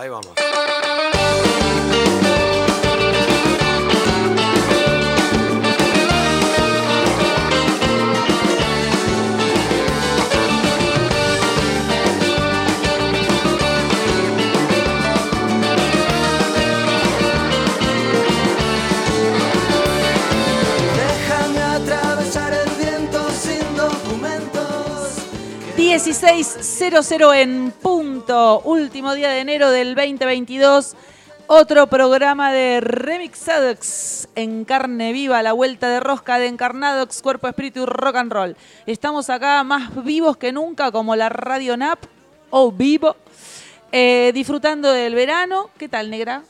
Ahí vamos. Déjame atravesar el viento sin documentos. 16.00 en último día de enero del 2022. Otro programa de Remixadox en carne viva, la vuelta de rosca de Encarnadox, cuerpo, espíritu y rock and roll. Estamos acá más vivos que nunca, como la Radio NAP, o vivo, eh, disfrutando del verano. ¿Qué tal, negra?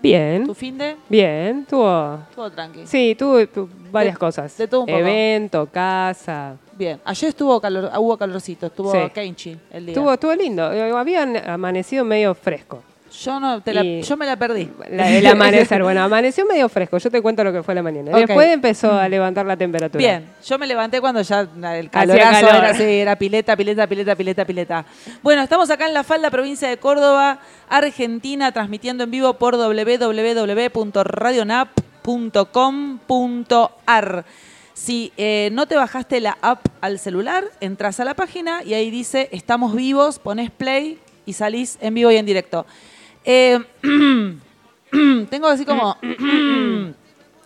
Bien, ¿Tu fin de? bien, tuvo... Todo tranqui. Sí, tuvo, tu- varias De- cosas. de todo un poco. Evento, casa. Bien. Ayer estuvo calor, hubo calorcito, estuvo Sí. Kenchi el día. Estuvo, estuvo lindo. Habían amanecido medio fresco. Yo, no, te la- Y- yo me la perdí. La- el amanecer, bueno, amaneció medio fresco. Yo te cuento lo que fue la mañana. Después empezó a levantar la temperatura. Bien, yo me levanté cuando ya el calorazo calor. era, así, era pileta, pileta, pileta, pileta, pileta. Bueno, estamos acá en La Falda, provincia de Córdoba, Argentina, transmitiendo en vivo por www.radionap.com.ar. Si eh, no te bajaste la app al celular, entras a la página y ahí dice estamos vivos, pones play y salís en vivo y en directo. Eh, tengo así como...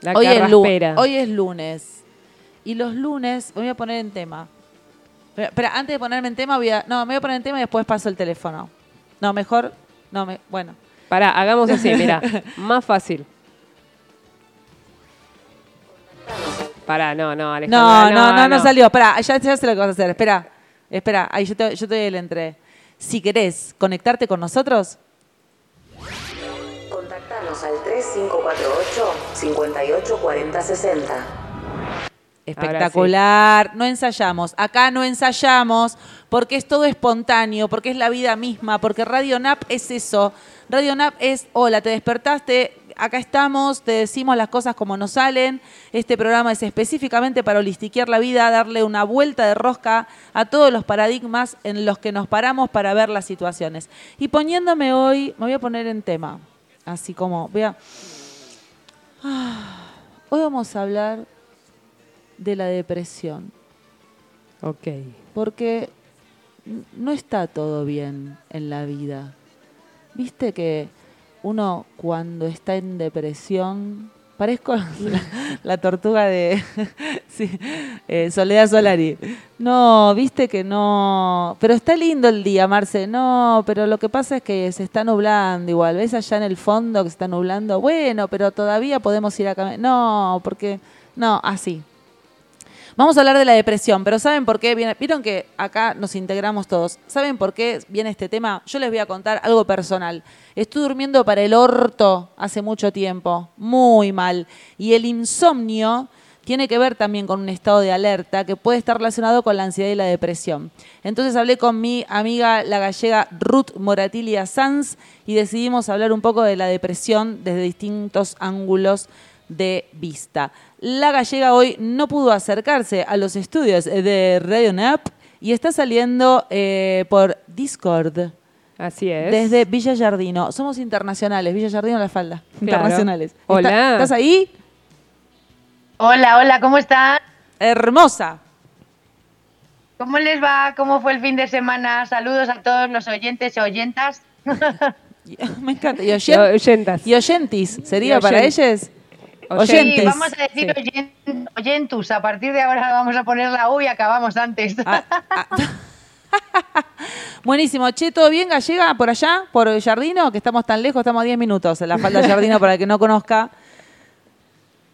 La hoy, es lu- carraspera. hoy es lunes. Y los lunes, me voy a poner en tema. Espera, antes de ponerme en tema, voy a. No, me voy a poner en tema y después paso el teléfono. No, mejor. No, me, bueno. Pará, hagamos así, mira. Más fácil. Pará, no, no, Alejandra. No, no, no, no, salió. Espera, ya, ya sé lo que vas a hacer. Espera, espera. Ahí yo te, yo te doy el entre. Si querés conectarte con nosotros, Contactanos al 3548 58 40 60. Espectacular. No ensayamos. Acá no ensayamos porque es todo espontáneo, porque es la vida misma, porque Radio Nap es eso. Radio Nap es, hola, te despertaste, acá estamos, te decimos las cosas como nos salen. Este programa es específicamente para holistiquear la vida, darle una vuelta de rosca a todos los paradigmas en los que nos paramos para ver las situaciones. Y poniéndome hoy, me voy a poner en tema. Así como, voy a... Hoy vamos a hablar de la depresión, Ok. porque no está todo bien en la vida. Viste que uno cuando está en depresión, parezco la, tortuga de sí, eh, Soledad Solari. No, viste que no, pero está lindo el día, Marce. No, pero lo que pasa es que se está nublando igual. ¿Ves allá en el fondo que se está nublando? Bueno, pero todavía podemos ir a caminar. No, porque no, así. Vamos a hablar de la depresión, pero ¿saben por qué? Vieron que acá nos integramos todos. ¿Saben por qué viene este tema? Yo les voy a contar algo personal. Estuve durmiendo para el orto hace mucho tiempo, muy mal. Y el insomnio tiene que ver también con un estado de alerta que puede estar relacionado con la ansiedad y la depresión. Entonces hablé con mi amiga la gallega Ruth Moratilia Sanz y decidimos hablar un poco de la depresión desde distintos ángulos de vista. La gallega hoy no pudo acercarse a los estudios de Radio Nap y está saliendo eh, por Discord Así es. desde Villa Yardino. Somos internacionales, Villa Yardino La Falda. Internacionales. Hola. ¿Está- ¿Estás ahí? Hola, hola, ¿cómo están? Hermosa. ¿Cómo les va? ¿Cómo fue el fin de semana? Saludos a todos los oyentes y oyentas. Me encanta. Y, Y oyen- oyentas. y oyentis, ¿sería Y para oyen- ellos? Oyentes. Oyentes. Sí, vamos a decir oyen- oyentus. A partir de ahora vamos a poner la U y acabamos antes. Ah, ah. Buenísimo. Che, ¿todo bien, gallega, por allá? ¿Por Jardino? Que estamos tan lejos, estamos a 10 minutos en la falda de Jardino para el que no conozca.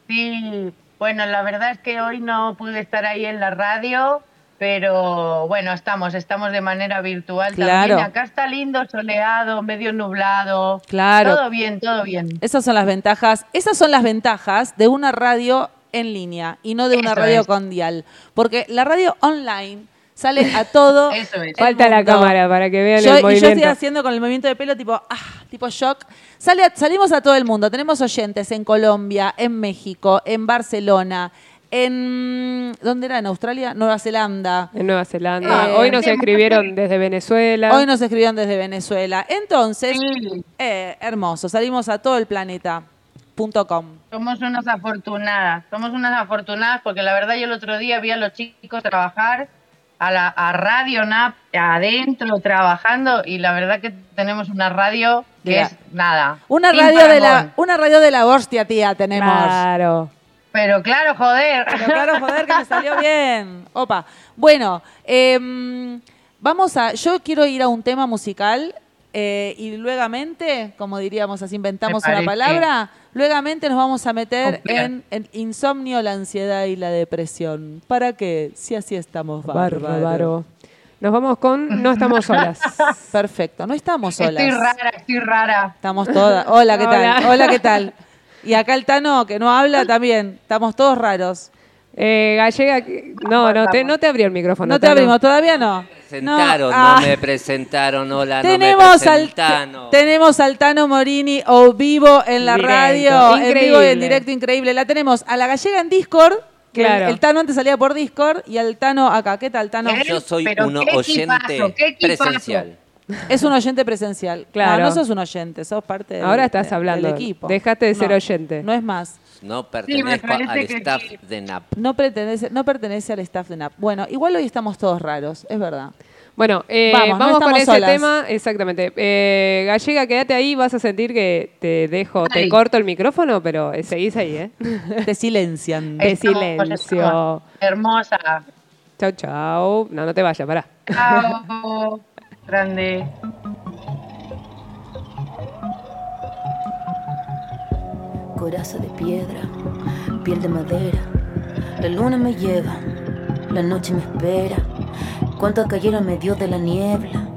Sí, bueno, la verdad es que hoy no pude estar ahí en la radio, pero bueno, estamos, estamos de manera virtual Claro. también. Acá está lindo, soleado, medio nublado. Claro. Todo bien, todo bien. Esas son las ventajas. Esas son las ventajas de una radio en línea y no de una Eso radio es. con dial. Porque la radio online sale a todo. Eso es. Falta la cámara para que vean Yo, el y yo movimiento. estoy haciendo con el movimiento de pelo tipo, ah, tipo shock. Sale a- salimos a todo el mundo. Tenemos oyentes en Colombia, en México, en Barcelona, En, ¿Dónde era? ¿En Australia? Nueva Zelanda. En Nueva Zelanda. Eh, Hoy nos escribieron desde Venezuela. Hoy nos escribieron desde Venezuela. Entonces, Sí. eh, hermoso, salimos a todo el planeta. punto com. Somos unas afortunadas, somos unas afortunadas porque la verdad yo el otro día vi a los chicos trabajar a, la, a Radio NAP adentro trabajando y la verdad que tenemos una radio que es nada. Una radio, de la, una radio de la hostia, tía, tenemos. Claro. Pero claro, joder. Pero claro, joder, que me salió bien. Opa. Bueno, em, vamos a. Yo quiero ir a un tema musical eh, y luegamente, como diríamos así, inventamos una palabra. Luegamente nos vamos a meter en el insomnio, la ansiedad y la depresión. ¿Para qué? Si así estamos bárbaros. Bárbaro. Nos vamos con No estamos solas. Perfecto, no estamos solas. Estoy rara, estoy rara. Estamos todas. Hola, ¿qué tal? Hola. Hola, ¿qué tal? Y acá el Tano, que no habla también. Estamos todos raros. Eh, Gallega, no, no te, no te abrió el micrófono. No te Tano. abrimos, todavía no. Presentaron, no, ah. me presentaron, hola, tenemos no me al presentaron. tenemos al Tano Morini o vivo en la Directo, radio, en vivo y en directo increíble. La tenemos a la gallega en Discord, que Claro. el, el Tano antes salía por Discord y al Tano acá. ¿Qué tal, Tano? ¿Qué? Yo soy Pero un oyente equipazo, qué equipazo. presencial. Es un oyente presencial. Claro. No, no sos un oyente, sos parte del, Ahora estás de- hablando. del equipo. Dejaste de ser No, oyente. No es más. No me pertenezco parece al que staff sí. de NAP. No pertenece, no pertenece al staff de NAP. Bueno, igual hoy estamos todos raros, es verdad. Bueno, eh, Vamos, vamos, no con estamos ese solas. tema. Exactamente. Eh, Gallega, quédate ahí. Vas a sentir que te dejo, te Ay. corto el micrófono, pero eh, seguís ahí, ¿eh? Te silencian. De Estamos, silencio. estamos. Hermosa. Chau, chau. No, no te vayas, pará. Chao. Grande. coraza de piedra, piel de madera. La luna me lleva, la noche me espera. Cuántas cayeron en medio de la niebla,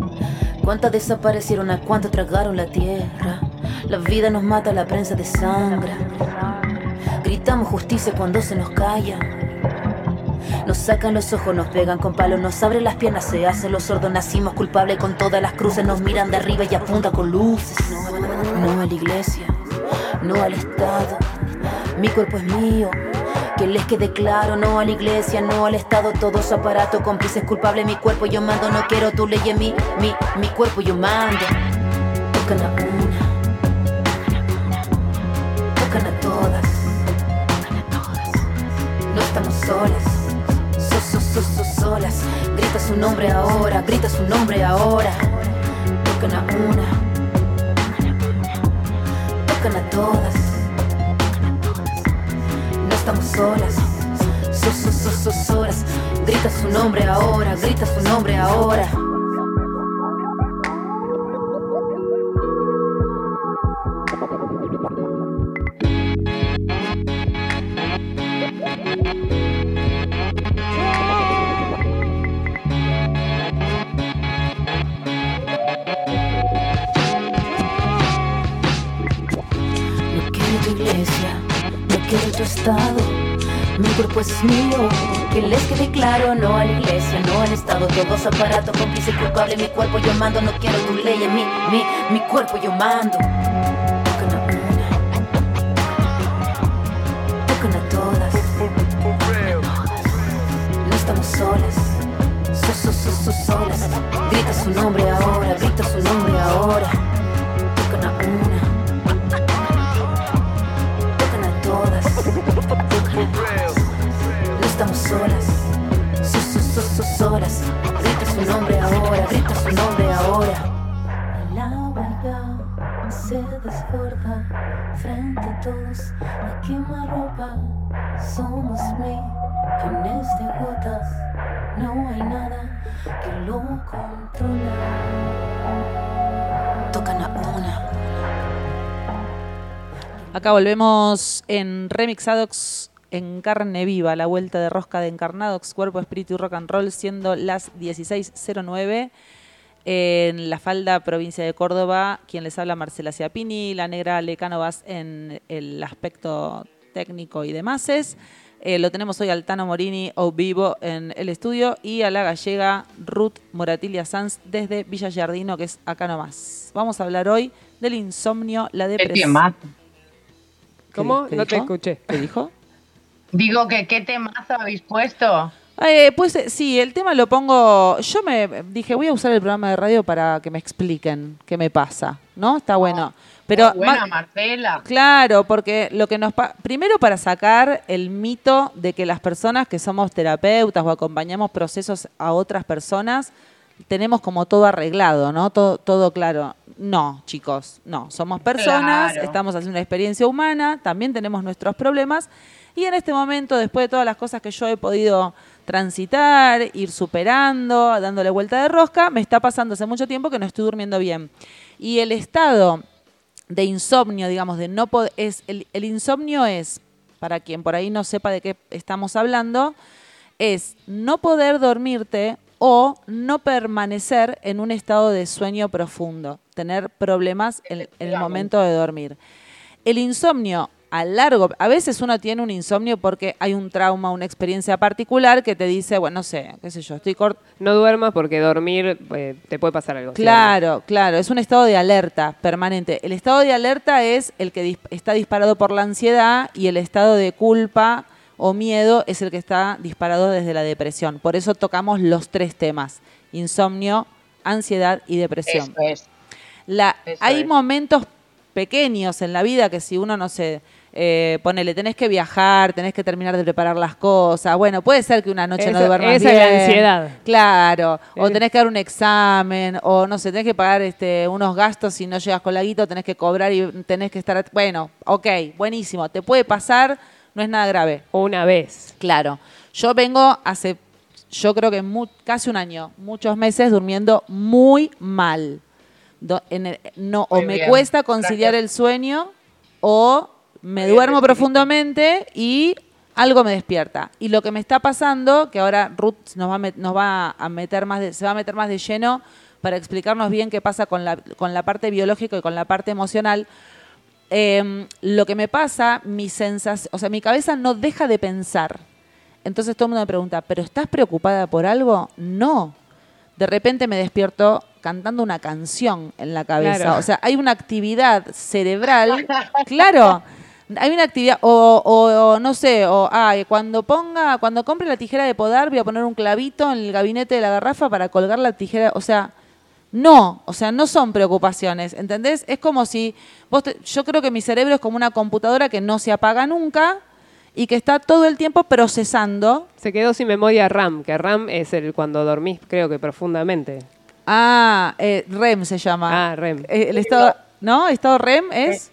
cuántas desaparecieron, a cuántas tragaron la tierra. La vida nos mata, la prensa de sangre. Gritamos justicia cuando se nos calla. Nos sacan los ojos, nos pegan con palos, nos abren las piernas, se hacen los sordos, nacimos culpables con todas las cruces, nos miran de arriba y apuntan con luces. No a la iglesia, no al Estado, mi cuerpo es mío. Que les quede claro, no a la iglesia, no al Estado, todo su aparato, cómplices culpables, mi cuerpo yo mando, no quiero tu ley mí, mi, mi cuerpo yo mando. Tocan a una, tocan a todas, no estamos solas, su nombre ahora, grita su nombre ahora. Tocan a una, tocan a todas. No estamos solas, so, so, so, so, solas. Grita su nombre ahora, grita su nombre ahora. Mío, que les quede claro, no a la iglesia, no al estado, todos aparatos, cómplice culpable, mi cuerpo yo mando, no quiero tu ley en mí, mi, mi cuerpo yo mando. Tocan a una, tocan a todas, no estamos solas, so, so, so, so, solas, grita su nombre ahora, desborda frente a todos. Somos de gotas. No hay nada que lo. Tocan a una. Acá volvemos en Remixadox en carne viva, la vuelta de rosca de Encarnadox, cuerpo, espíritu y rock and roll, siendo las 16.09 en la falda provincia de Córdoba, quien les habla Marcela Ciapini, la negra Lecánovas en el aspecto técnico y demás. Eh, lo tenemos hoy al Tano Morini o vivo en el estudio y a la gallega Ruth Moratilia Sanz desde Villa Giardino, que es acá nomás. Vamos a hablar hoy del insomnio, la Qué depresión. temazo. ¿Qué- ¿Cómo? qué No te escuché. ¿Qué dijo? Digo que qué temazo habéis puesto. Eh, pues eh, sí, el tema lo pongo. Yo me dije, voy a usar el programa de radio para que me expliquen qué me pasa, ¿no? Está bueno. Pero Qué buena, ma- Marcela. Claro, porque lo que nos pa- primero para sacar el mito de que las personas que somos terapeutas o acompañamos procesos a otras personas tenemos como todo arreglado, ¿no? Todo, todo claro. No, chicos, no. Somos personas, Claro. estamos haciendo una experiencia humana, también tenemos nuestros problemas y en este momento, después de todas las cosas que yo he podido transitar, ir superando, dándole vuelta de rosca, me está pasando hace mucho tiempo que no estoy durmiendo bien. Y el estado de insomnio, digamos, de no poder, es el, el insomnio es, para quien por ahí no sepa de qué estamos hablando, es no poder dormirte o no permanecer en un estado de sueño profundo, tener problemas en, en el momento de dormir. El insomnio a largo, a veces uno tiene un insomnio porque hay un trauma, una experiencia particular que te dice, bueno, no sé, qué sé yo, estoy corto. No duermas porque dormir eh, te puede pasar algo. Claro, claro, es un estado de alerta permanente. El estado de alerta es el que dis- está disparado por la ansiedad y el estado de culpa o miedo es el que está disparado desde la depresión. Por eso tocamos los tres temas, insomnio, ansiedad y depresión. Eso es. La, Eso hay es. momentos pequeños en la vida que si uno no se eh, ponele, tenés que viajar, tenés que terminar de preparar las cosas. Bueno, puede ser que una noche no duermas esa es la bien. ansiedad. Claro, o tenés que dar un examen, o no sé, tenés que pagar este, unos gastos si no llegas con la guita, tenés que cobrar y tenés que estar... Bueno, ok, buenísimo, te puede pasar, no es nada grave. O una vez. Claro, yo vengo hace, yo creo que casi un año, muchos meses durmiendo muy mal. Do- en el- no, o me bien, cuesta conciliar gracias. el sueño o me bien duermo descrito. profundamente y algo me despierta. Y lo que me está pasando, que ahora Ruth nos va a, met- nos va a meter más de- se va a meter más de lleno para explicarnos bien qué pasa con la, con la parte biológica y con la parte emocional. Eh, lo que me pasa, mi sensación, o sea, mi cabeza no deja de pensar. Entonces todo el mundo me pregunta, ¿pero estás preocupada por algo? No. De repente me despierto cantando una canción en la cabeza. Claro. O sea, hay una actividad cerebral. claro. Hay una actividad, o, o- o no sé, o ay, cuando ponga, cuando compre la tijera de podar, voy a poner un clavito en el gabinete de la garrafa para colgar la tijera. O sea, no, o sea, no son preocupaciones, ¿entendés? Es como si vos te- yo creo que mi cerebro es como una computadora que no se apaga nunca y que está todo el tiempo procesando. Se quedó sin memoria RAM, que RAM es el cuando dormís, creo que profundamente. Ah, eh, REM se llama. Ah, REM. Eh, el estado, ¿no? Estado REM es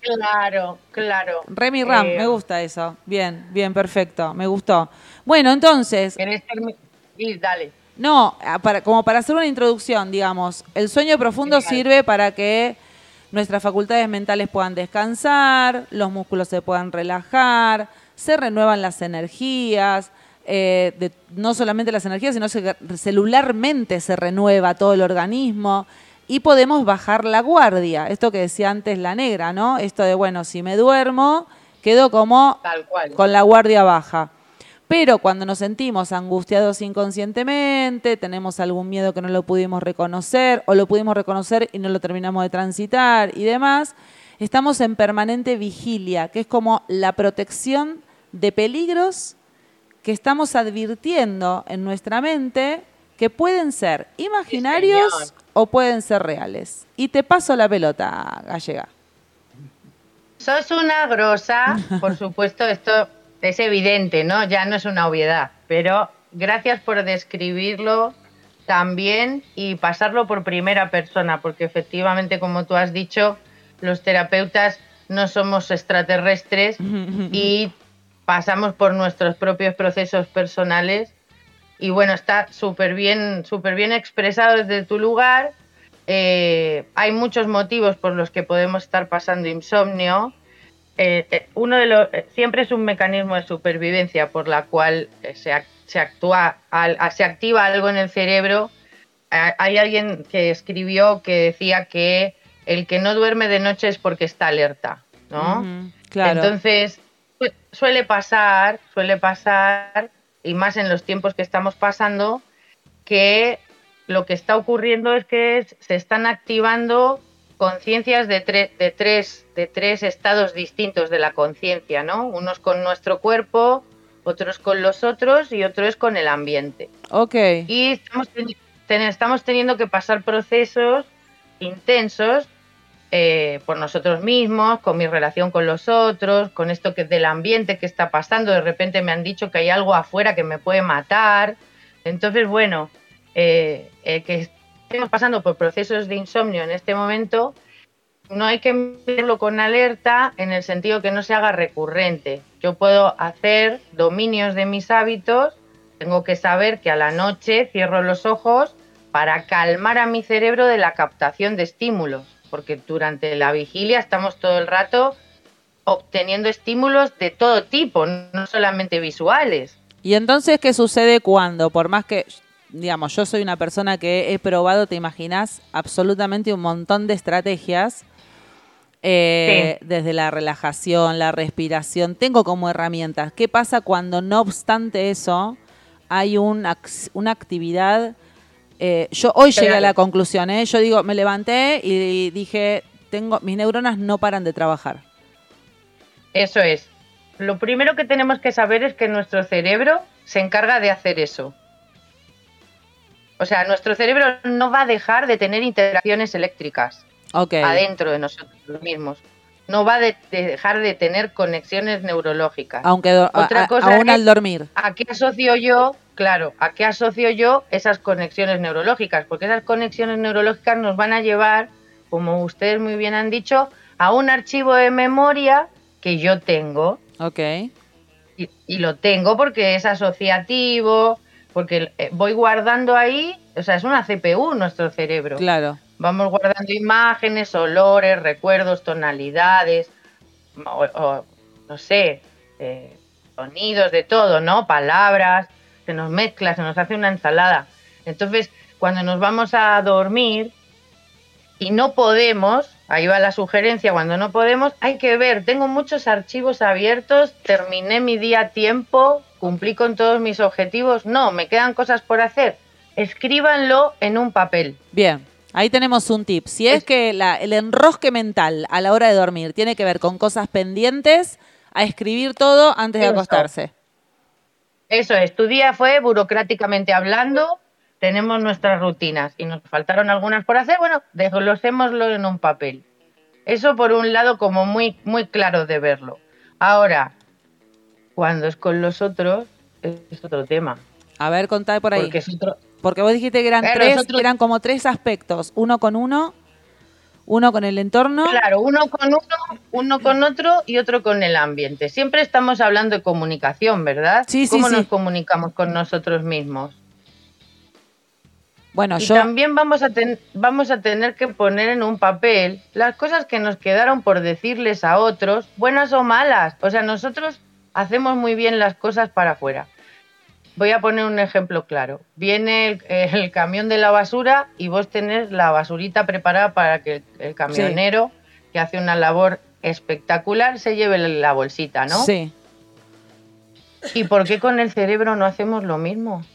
Claro, claro. REM y RAM. Eh, Me gusta eso. Bien, bien, perfecto. Me gustó. Bueno, entonces, ¿Querés termi- Sí, dale. No, para, como para hacer una introducción, digamos, el sueño profundo sirve para que nuestras facultades mentales puedan descansar, los músculos se puedan relajar, se renuevan las energías, eh, de- no solamente las energías, sino se- celularmente se renueva todo el organismo y podemos bajar la guardia. Esto que decía antes la negra, ¿no? Esto de, bueno, si me duermo, quedo como Tal cual. con la guardia baja. Pero cuando nos sentimos angustiados inconscientemente, tenemos algún miedo que no lo pudimos reconocer o lo pudimos reconocer y no lo terminamos de transitar y demás, estamos en permanente vigilia, que es como la protección de peligros que estamos advirtiendo en nuestra mente que pueden ser imaginarios. O pueden ser reales. Y te paso la pelota, gallega. Sos una grosa, por supuesto, esto es evidente, ¿no? Ya no es una obviedad, pero gracias por describirlo también y pasarlo por primera persona, porque efectivamente, como tú has dicho, los terapeutas no somos extraterrestres y pasamos por nuestros propios procesos personales. Y bueno, está súper bien, súper bien expresado desde tu lugar. Eh, hay muchos motivos por los que podemos estar pasando insomnio. Eh, eh, uno de los siempre es un mecanismo de supervivencia por la cual se, ac- se actúa, al- se activa algo en el cerebro. Hay alguien que escribió que decía que el que no duerme de noche es porque está alerta, ¿no? Claro. Entonces, su- suele pasar, suele pasar, y más en los tiempos que estamos pasando, que lo que está ocurriendo es que se están activando conciencias de, tre- de, tres, de tres estados distintos de la conciencia, ¿no? Unos con nuestro cuerpo, otros con los otros y otro es con el ambiente. Ok. Y estamos, ten- estamos teniendo que pasar procesos intensos eh, por nosotros mismos, con mi relación con los otros, con esto que del ambiente que está pasando. De repente me han dicho que hay algo afuera que me puede matar. Entonces, bueno, eh, eh, que estemos pasando por procesos de insomnio en este momento, no hay que verlo con alerta en el sentido que no se haga recurrente. Yo puedo hacer dominios de mis hábitos, tengo que saber que a la noche cierro los ojos para calmar a mi cerebro de la captación de estímulos, porque durante la vigilia estamos todo el rato obteniendo estímulos de todo tipo, no solamente visuales. Y entonces, ¿qué sucede cuando, por más que, digamos, yo soy una persona que he probado, te imaginas, absolutamente un montón de estrategias, eh, desde la relajación, la respiración, tengo como herramientas. ¿Qué pasa cuando, no obstante eso, hay un una actividad? Eh, yo hoy llegué a la conclusión, ¿eh? yo digo, me levanté y dije, tengo, mis neuronas no paran de trabajar. Eso es. Lo primero que tenemos que saber es que nuestro cerebro se encarga de hacer eso. O sea, nuestro cerebro no va a dejar de tener interacciones eléctricas adentro de nosotros mismos. No va de dejar de tener conexiones neurológicas. Aunque a- Otra a- cosa aún es- al dormir. ¿A qué asocio yo? Claro, ¿a qué asocio yo esas conexiones neurológicas? Porque esas conexiones neurológicas nos van a llevar, como ustedes muy bien han dicho, a un archivo de memoria que yo tengo Ok. y, y lo tengo porque es asociativo, porque eh, voy guardando ahí, o sea, es una CPU nuestro cerebro. Claro. Vamos guardando imágenes, olores, recuerdos, tonalidades, o, o, no sé, eh, sonidos de todo, ¿no? Palabras, se nos mezcla, se nos hace una ensalada. Entonces, cuando nos vamos a dormir y no podemos, ahí va la sugerencia, cuando no podemos, hay que ver, tengo muchos archivos abiertos, terminé mi día a tiempo, cumplí con todos mis objetivos, no, me quedan cosas por hacer. Escríbanlo en un papel. Bien, ahí tenemos un tip. Si es, Es- que la- el enrosque mental a la hora de dormir tiene que ver con cosas pendientes, a escribir todo antes de acostarse. Eso es, tu día fue burocráticamente hablando, tenemos nuestras rutinas y nos faltaron algunas por hacer, bueno, desglosémoslo en un papel. Eso por un lado como muy, muy claro de verlo. Ahora, cuando es con los otros, es otro tema. A ver, contá por ahí. Porque es otro, Porque vos dijiste que eran Claro, tres, eran como tres aspectos. Uno con uno, uno con el entorno. Claro, uno con uno, uno con otro y otro con el ambiente. Siempre estamos hablando de comunicación, ¿verdad? Sí, sí, ¿Cómo sí. nos comunicamos con nosotros mismos? Bueno, y yo. también vamos a, ten- vamos a tener que poner en un papel las cosas que nos quedaron por decirles a otros, buenas o malas. O sea, nosotros hacemos muy bien las cosas para afuera. Voy a poner un ejemplo claro. Viene el, el camión de la basura y vos tenés la basurita preparada para que el, el camionero, que hace una labor espectacular, se lleve la bolsita, ¿no? Sí. ¿Y por qué con el cerebro no hacemos lo mismo?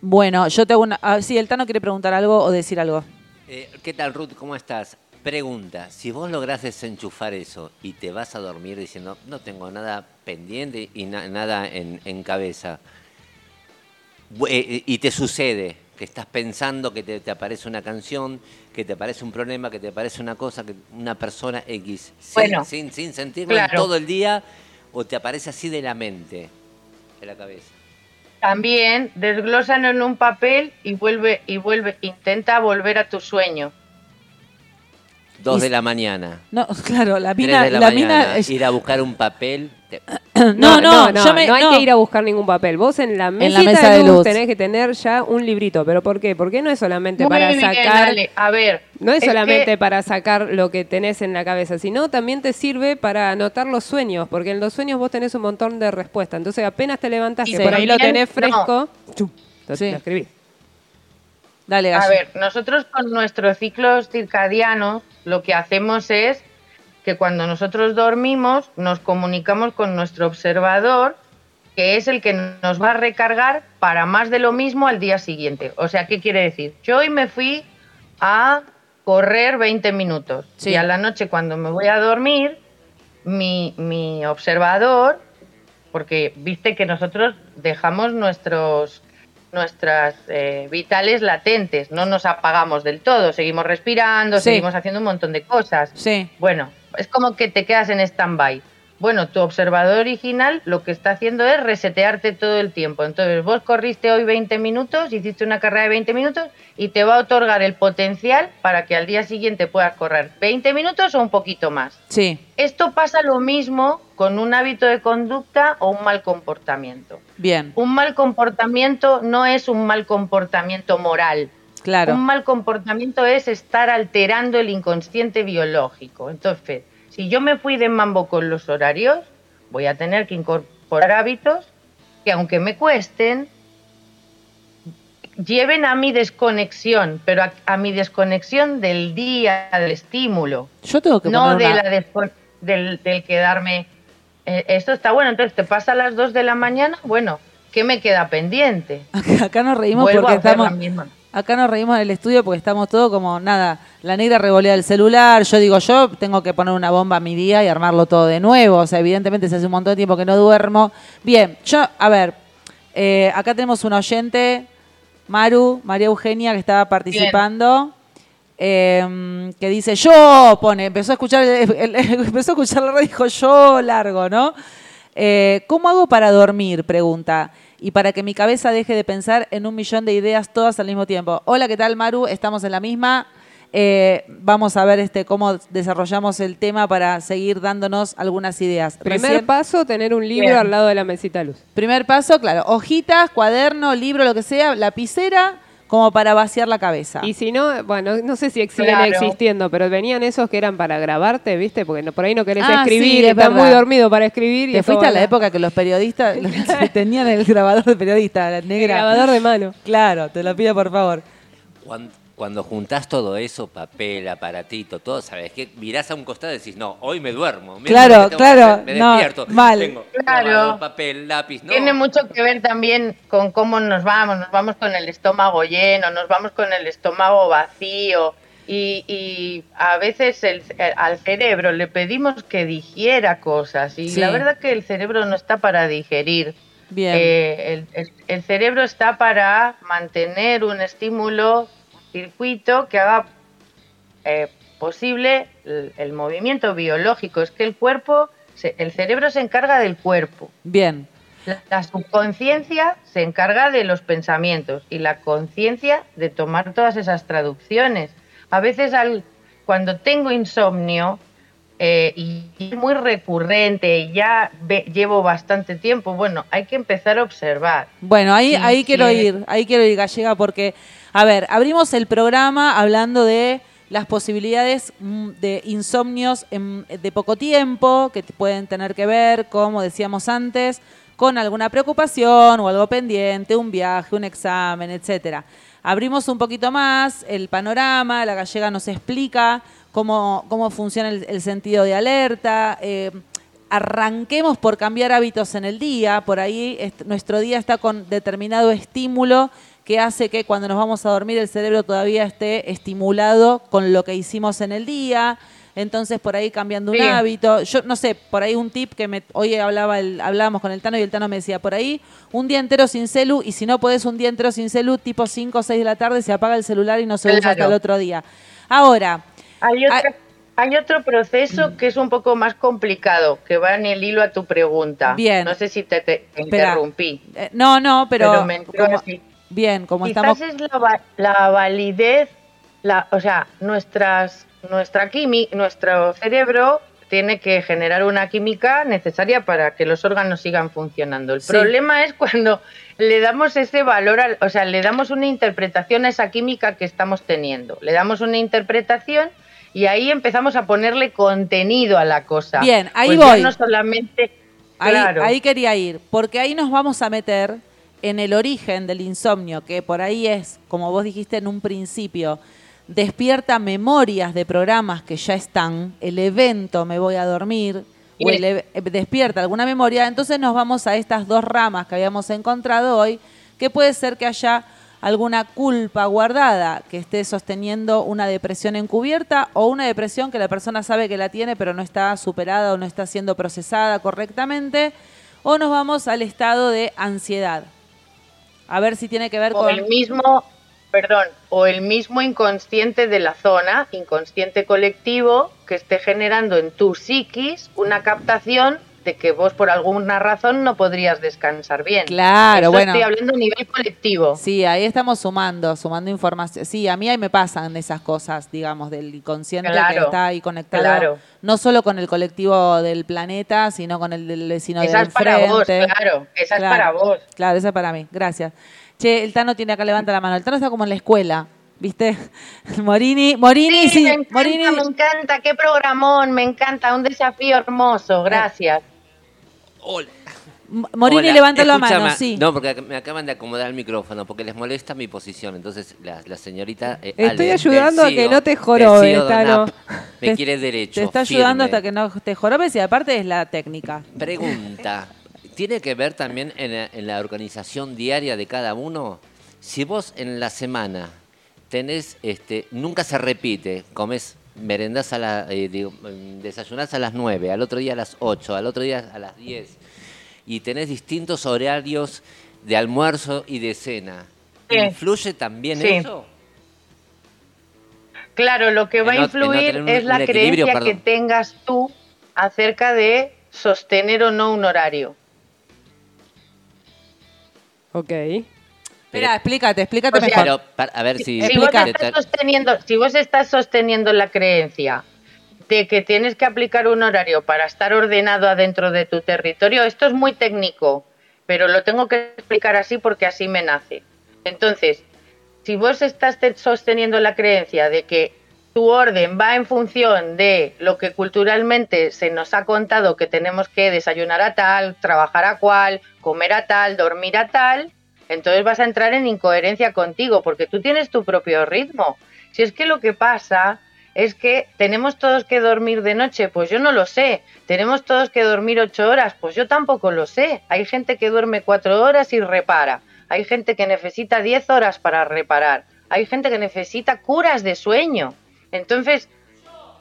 Bueno, yo tengo una. ah, sí, el Tano quiere preguntar algo o decir algo. Eh, ¿Qué tal, Ruth? ¿Cómo estás? Pregunta, si vos lográs desenchufar eso y te vas a dormir diciendo, no tengo nada pendiente y na- nada en, en cabeza, eh, eh, y te sucede que estás pensando que te, te aparece una canción, que te aparece un problema, que te aparece una cosa, que una persona X, sin, Bueno, sin, sin sentirlo claro. todo el día, o te aparece así de la mente, de la cabeza. También desglósalo en un papel y vuelve y vuelve, intenta volver a tu sueño. Dos Y de la mañana. No, claro, la Tres mina. de la, mina es- ir a buscar un papel. te- no, no, no, yo me- no hay no. que ir a buscar ningún papel. Vos en la mesa de luz, luz. tenés que tener ya un librito. ¿Pero por qué? Porque no es solamente Muy para bien, sacar... A ver, No es, es solamente que- para sacar lo que tenés en la cabeza, sino también te sirve para anotar los sueños, porque en los sueños vos tenés un montón de respuestas. Entonces apenas te levantás, Y que por ahí lo tenés fresco, chum, lo, Sí. lo escribís. Dale, a ver, nosotros con nuestros ciclos circadianos lo que hacemos es que cuando nosotros dormimos nos comunicamos con nuestro observador, que es el que nos va a recargar para más de lo mismo al día siguiente. O sea, ¿qué quiere decir? Yo hoy me fui a correr 20 minutos. Sí. Y a la noche cuando me voy a dormir, mi, mi observador, porque viste que nosotros dejamos nuestros nuestras eh, vitales latentes, no nos apagamos del todo, seguimos respirando, Sí. seguimos haciendo un montón de cosas. Sí. Bueno, es como que te quedas en stand-by. Bueno, tu observador original lo que está haciendo es resetearte todo el tiempo. Entonces, vos corriste hoy 20 minutos, hiciste una carrera de 20 minutos y te va a otorgar el potencial para que al día siguiente puedas correr 20 minutos o un poquito más. Sí. Esto pasa lo mismo con un hábito de conducta o un mal comportamiento. Bien. Un mal comportamiento no es un mal comportamiento moral. Claro. Un mal comportamiento es estar alterando el inconsciente biológico. Entonces, si yo me fui de mambo con los horarios, voy a tener que incorporar hábitos que aunque me cuesten, lleven a mi desconexión, pero a, a mi desconexión del día, del estímulo, Yo tengo que no de una- la del, del quedarme... eh, esto está bueno, entonces te pasa a las 2 de la mañana, bueno, ¿qué me queda pendiente? Acá, acá nos reímos Vuelvo porque a hacer estamos... la misma. Acá nos reímos en el estudio porque estamos todos como, nada, la negra revolea el celular, yo digo, yo tengo que poner una bomba a mi día y armarlo todo de nuevo, o sea, evidentemente se hace un montón de tiempo que no duermo. Bien, yo, a ver, eh, acá tenemos un oyente, Maru, María Eugenia, que estaba participando, eh, que dice, yo, pone, empezó a escuchar, el- empezó a escuchar la radio y dijo, yo largo, ¿no? Eh, ¿Cómo hago para dormir? Pregunta. Y para que mi cabeza deje de pensar en un millón de ideas todas al mismo tiempo. Hola, ¿qué tal, Maru? Estamos en la misma. Eh, vamos a ver este cómo desarrollamos el tema para seguir dándonos algunas ideas. Primer Recién- paso, tener un libro Bien. al lado de la mesita luz. primer paso, claro, hojitas, cuaderno, libro, lo que sea, lapicera, como para vaciar la cabeza. Y si no, bueno, no sé si siguen Claro. existiendo, pero venían esos que eran para grabarte, ¿viste? Porque no- por ahí no querés Ah, escribir, sí, es estás verdad. muy dormido para escribir. Te fuiste a la va- época que los periodistas tenían el grabador de periodista, la el negra. grabador de mano. Claro, te lo pido por favor. Cuando, cuando juntás todo eso, papel, aparatito, todo, ¿sabes qué? Mirás a un costado y decís, no, hoy me duermo. Mirá Claro, tengo claro, hacer, Me no, despierto. mal. Tengo Claro. papel, lápiz, no. Tiene mucho que ver también con cómo nos vamos. Nos vamos con el estómago lleno, nos vamos con el estómago vacío. Y, y a veces el- eh, al cerebro le pedimos que digiera cosas. Y Sí. la verdad que el cerebro no está para digerir. Bien. Eh, el, el- el cerebro está para mantener un estímulo, circuito que haga eh, posible el, el movimiento biológico. Es que el cuerpo, se- el cerebro se encarga del cuerpo. Bien. La, la subconsciencia se encarga de los pensamientos y la conciencia de tomar todas esas traducciones. A veces al, cuando tengo insomnio eh, y es muy recurrente y ya ve- llevo bastante tiempo, bueno, hay que empezar a observar. Bueno, ahí, Sí, ahí sí. quiero ir, ahí quiero ir, Gallega, porque, a ver, abrimos el programa hablando de las posibilidades mm, de insomnios en- de poco tiempo, que pueden tener que ver, como decíamos antes, con alguna preocupación o algo pendiente, un viaje, un examen, etcétera. Abrimos un poquito más el panorama, la gallega nos explica cómo, cómo funciona el, sentido de alerta. eh, arranquemos por cambiar hábitos en el día, por ahí est- nuestro día está con determinado estímulo que hace que cuando nos vamos a dormir el cerebro todavía esté estimulado con lo que hicimos en el día. Entonces por ahí cambiando un Sí. hábito, yo no sé, por ahí un tip que me, hoy hablaba el- hablábamos con el Tano y el Tano me decía, por ahí un día entero sin celu y si no podés un día entero sin celu, tipo 5 o 6 de la tarde se apaga el celular y no se usa hasta el otro día. Ahora, Hay, otra- hay otro proceso que es un poco más complicado, que va en el hilo a tu pregunta. Bien. No sé si te, interrumpí. eh, no, no, pero, Pero me entró como- así. Bien, como Quizás estamos... es la, va- la validez, la, o sea, nuestras, nuestra quimi, nuestro cerebro tiene que generar una química necesaria para que los órganos sigan funcionando. El Sí. problema es cuando le damos ese valor, al- o sea, le damos una interpretación a esa química que estamos teniendo. Le damos una interpretación y ahí empezamos a ponerle contenido a la cosa. Bien, ahí Pues voy. no solamente, Ahí, claro, ahí quería ir, porque ahí nos vamos a meter en el origen del insomnio, que por ahí es, como vos dijiste en un principio, despierta memorias de programas que ya están, el evento me voy a dormir, o el e- eh, despierta alguna memoria, entonces nos vamos a estas dos ramas que habíamos encontrado hoy, que puede ser que haya alguna culpa guardada que esté sosteniendo una depresión encubierta o una depresión que la persona sabe que la tiene pero no está superada o no está siendo procesada correctamente, o nos vamos al estado de ansiedad. A ver si tiene que ver O con... el mismo, perdón, o el mismo inconsciente de la zona, inconsciente colectivo, que esté generando en tu psiquis una captación de que vos por alguna razón no podrías descansar bien. Claro, Eso bueno. Estoy hablando a nivel colectivo. Sí, ahí estamos sumando, sumando información. Sí, a mí ahí me pasan esas cosas, digamos, del inconsciente que Claro, está ahí conectado, claro. no solo con el colectivo del planeta, sino con el del vecino Esa del es para vos, frente. claro. Esa Claro, es para vos. Claro, esa es para mí. Gracias. Che, el Tano tiene acá, levanta la mano. El Tano está como en la escuela, ¿viste? Morini, Morini, sí. me encanta, Morini, me encanta, qué programón, me encanta, un desafío hermoso, gracias. Hola. Morini Hola, levanta la mano, sí. No, porque me acaban de acomodar el micrófono, porque les molesta mi posición. Entonces, la, la señorita. eh, Estoy Ale, ayudando a que CEO no te del jorobes, Me Te- quiere derecho. Te está ayudando firme. hasta que no te jorobes y aparte es la técnica. Pregunta. ¿Tiene que ver también en la, en la organización diaria de cada uno? Si vos en la semana tenés, este, nunca se repite, comes merendás a la, eh, digo, mm, desayunás a las 9, al otro día a las 8, al otro día a las 10, y tenés distintos horarios de almuerzo y de cena, Sí. ¿influye también Sí. eso? Claro, lo que va En a no- en no influir un- es la creencia que tengas tú acerca de sostener o no un horario. Ok. Espera, explícate, explícate O sea, mejor. Pero, para- a ver si... Si vos, estás sosteniendo, si vos estás sosteniendo la creencia de que tienes que aplicar un horario para estar ordenado adentro de tu territorio, esto es muy técnico, pero lo tengo que explicar así porque así me nace. Entonces, si vos estás te- sosteniendo la creencia de que tu orden va en función de lo que culturalmente se nos ha contado que tenemos que desayunar a tal, trabajar a cual, comer a tal, dormir a tal, entonces vas a entrar en incoherencia contigo porque tú tienes tu propio ritmo. Si es que lo que pasa es que tenemos todos que dormir de noche, pues yo no lo sé. Tenemos todos que dormir ocho horas, pues yo tampoco lo sé. Hay gente que duerme cuatro horas y repara. Hay gente que necesita diez horas para reparar. Hay gente que necesita curas de sueño. Entonces,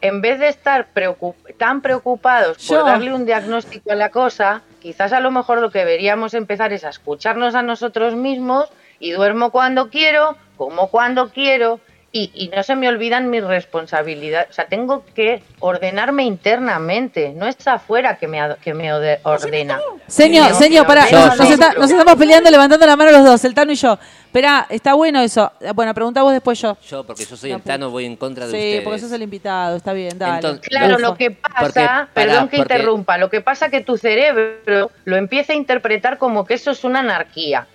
en vez de estar preocup- tan preocupados por darle un diagnóstico a la cosa, quizás a lo mejor lo que deberíamos empezar es a escucharnos a nosotros mismos y duermo cuando quiero, como cuando quiero y, y no se me olvidan mis responsabilidades. O sea, tengo que ordenarme internamente, no es afuera que me, que me ordena. Señor, No, señor, yo, nos, está- nos estamos peleando levantando la mano los dos, el Tano y yo. Esperá, está bueno eso. Bueno, pregunta vos después yo. Yo, porque yo soy el Tano, voy en contra de Sí, ustedes. porque sos el invitado, está bien, dale. Entonces, Claro, lo que Porque, pasa, pará, perdón que porque- interrumpa, lo que pasa que tu cerebro lo empieza a interpretar como que eso es una anarquía.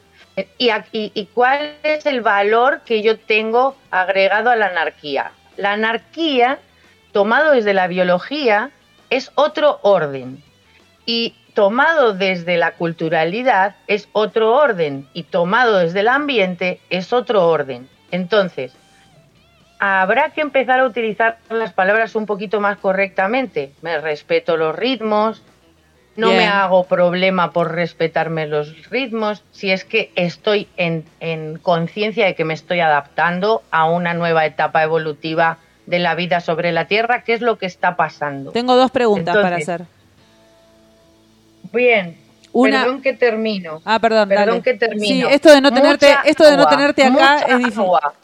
¿Y, cuál es el valor que yo tengo agregado a la anarquía? La anarquía, tomado desde la biología, es otro orden. Y tomado desde la culturalidad es otro orden. Y tomado desde el ambiente es otro orden. Entonces, habrá que empezar a utilizar las palabras un poquito más correctamente. Me respeto los ritmos, no Bien. me hago problema por respetarme los ritmos, si es que estoy en, en conciencia de que me estoy adaptando a una nueva etapa evolutiva de la vida sobre la Tierra, ¿qué es lo que está pasando? Tengo dos preguntas para hacer. Bien, Una- perdón que termino. Ah, perdón, Perdón dale. que termino. Sí, esto de no tenerte, Mucha esto de no tenerte acá mucha es difícil. agua.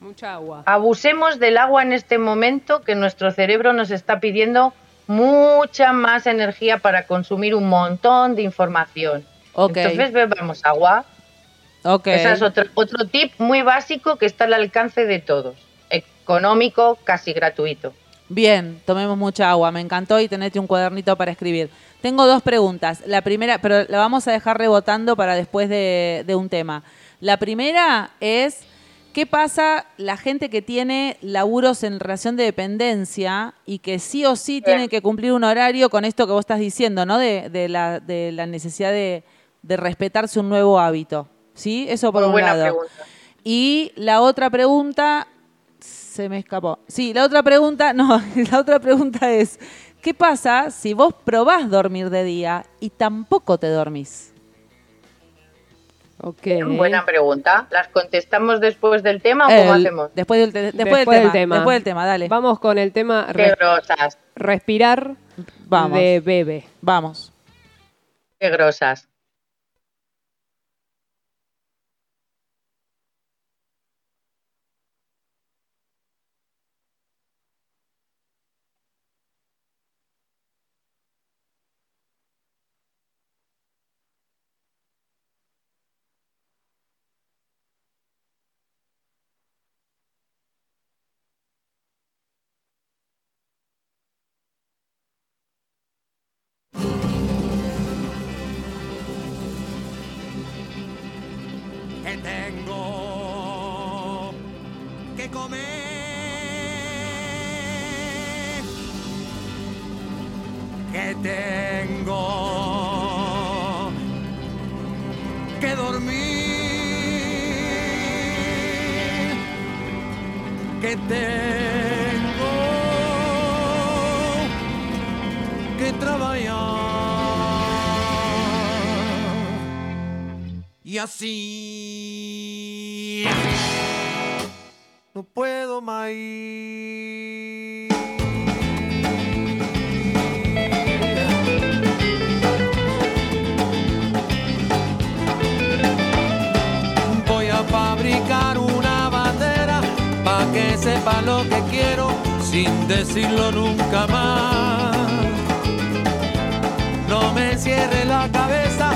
Mucha agua. Abusemos del agua en este momento que nuestro cerebro nos está pidiendo mucha más energía para consumir un montón de información. Entonces bebamos agua. Ok. Ese es otro, otro tip muy básico que está al alcance de todos. Económico, casi gratuito. Bien, tomemos mucha agua. Me encantó y tenete un cuadernito para escribir. Tengo dos preguntas. La primera, pero la vamos a dejar rebotando para después de, de un tema. La primera es, ¿qué pasa la gente que tiene laburos en relación de dependencia y que sí o sí tienen que cumplir un horario con esto que vos estás diciendo, ¿no? De, de la, de la necesidad de, de respetarse un nuevo hábito. ¿Sí? Eso por Muy un buena lado. pregunta. Y la otra pregunta se me escapó. Sí, la otra pregunta, no, la otra pregunta es, ¿qué pasa si vos probás dormir de día y tampoco te dormís? Ok. Buena pregunta. ¿Las contestamos después del tema o cómo El- hacemos? Después del, te- después, Después del, tema, tema. Después del tema, dale. Vamos con el tema Qué grosas, respirar Vamos. de bebé. Vamos. qué grosas. Y así no puedo más. Voy a fabricar una bandera para que sepa lo que quiero sin decirlo nunca más. No me cierre la cabeza,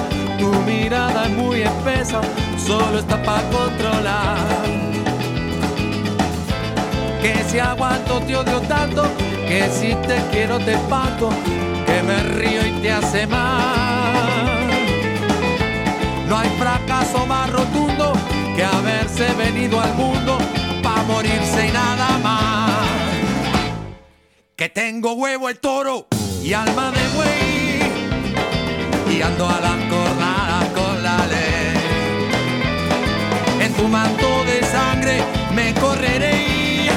es muy espesa, solo está para controlar. Que si aguanto te odio tanto, que si te quiero te espanto, que me río y te hace mal. No hay fracaso más rotundo que haberse venido al mundo para morirse y nada más. Que tengo huevo el toro y alma de buey y ando a las En tu manto de sangre me correré.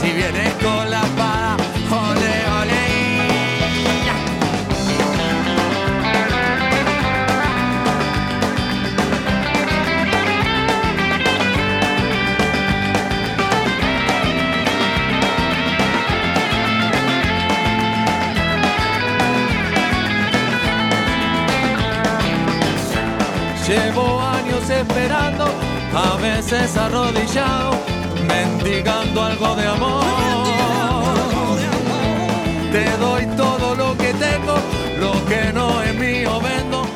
Si vienes con la Llevo años esperando, a veces arrodillado, mendigando algo de amor. Te doy todo lo que tengo, lo que no es mío vendo.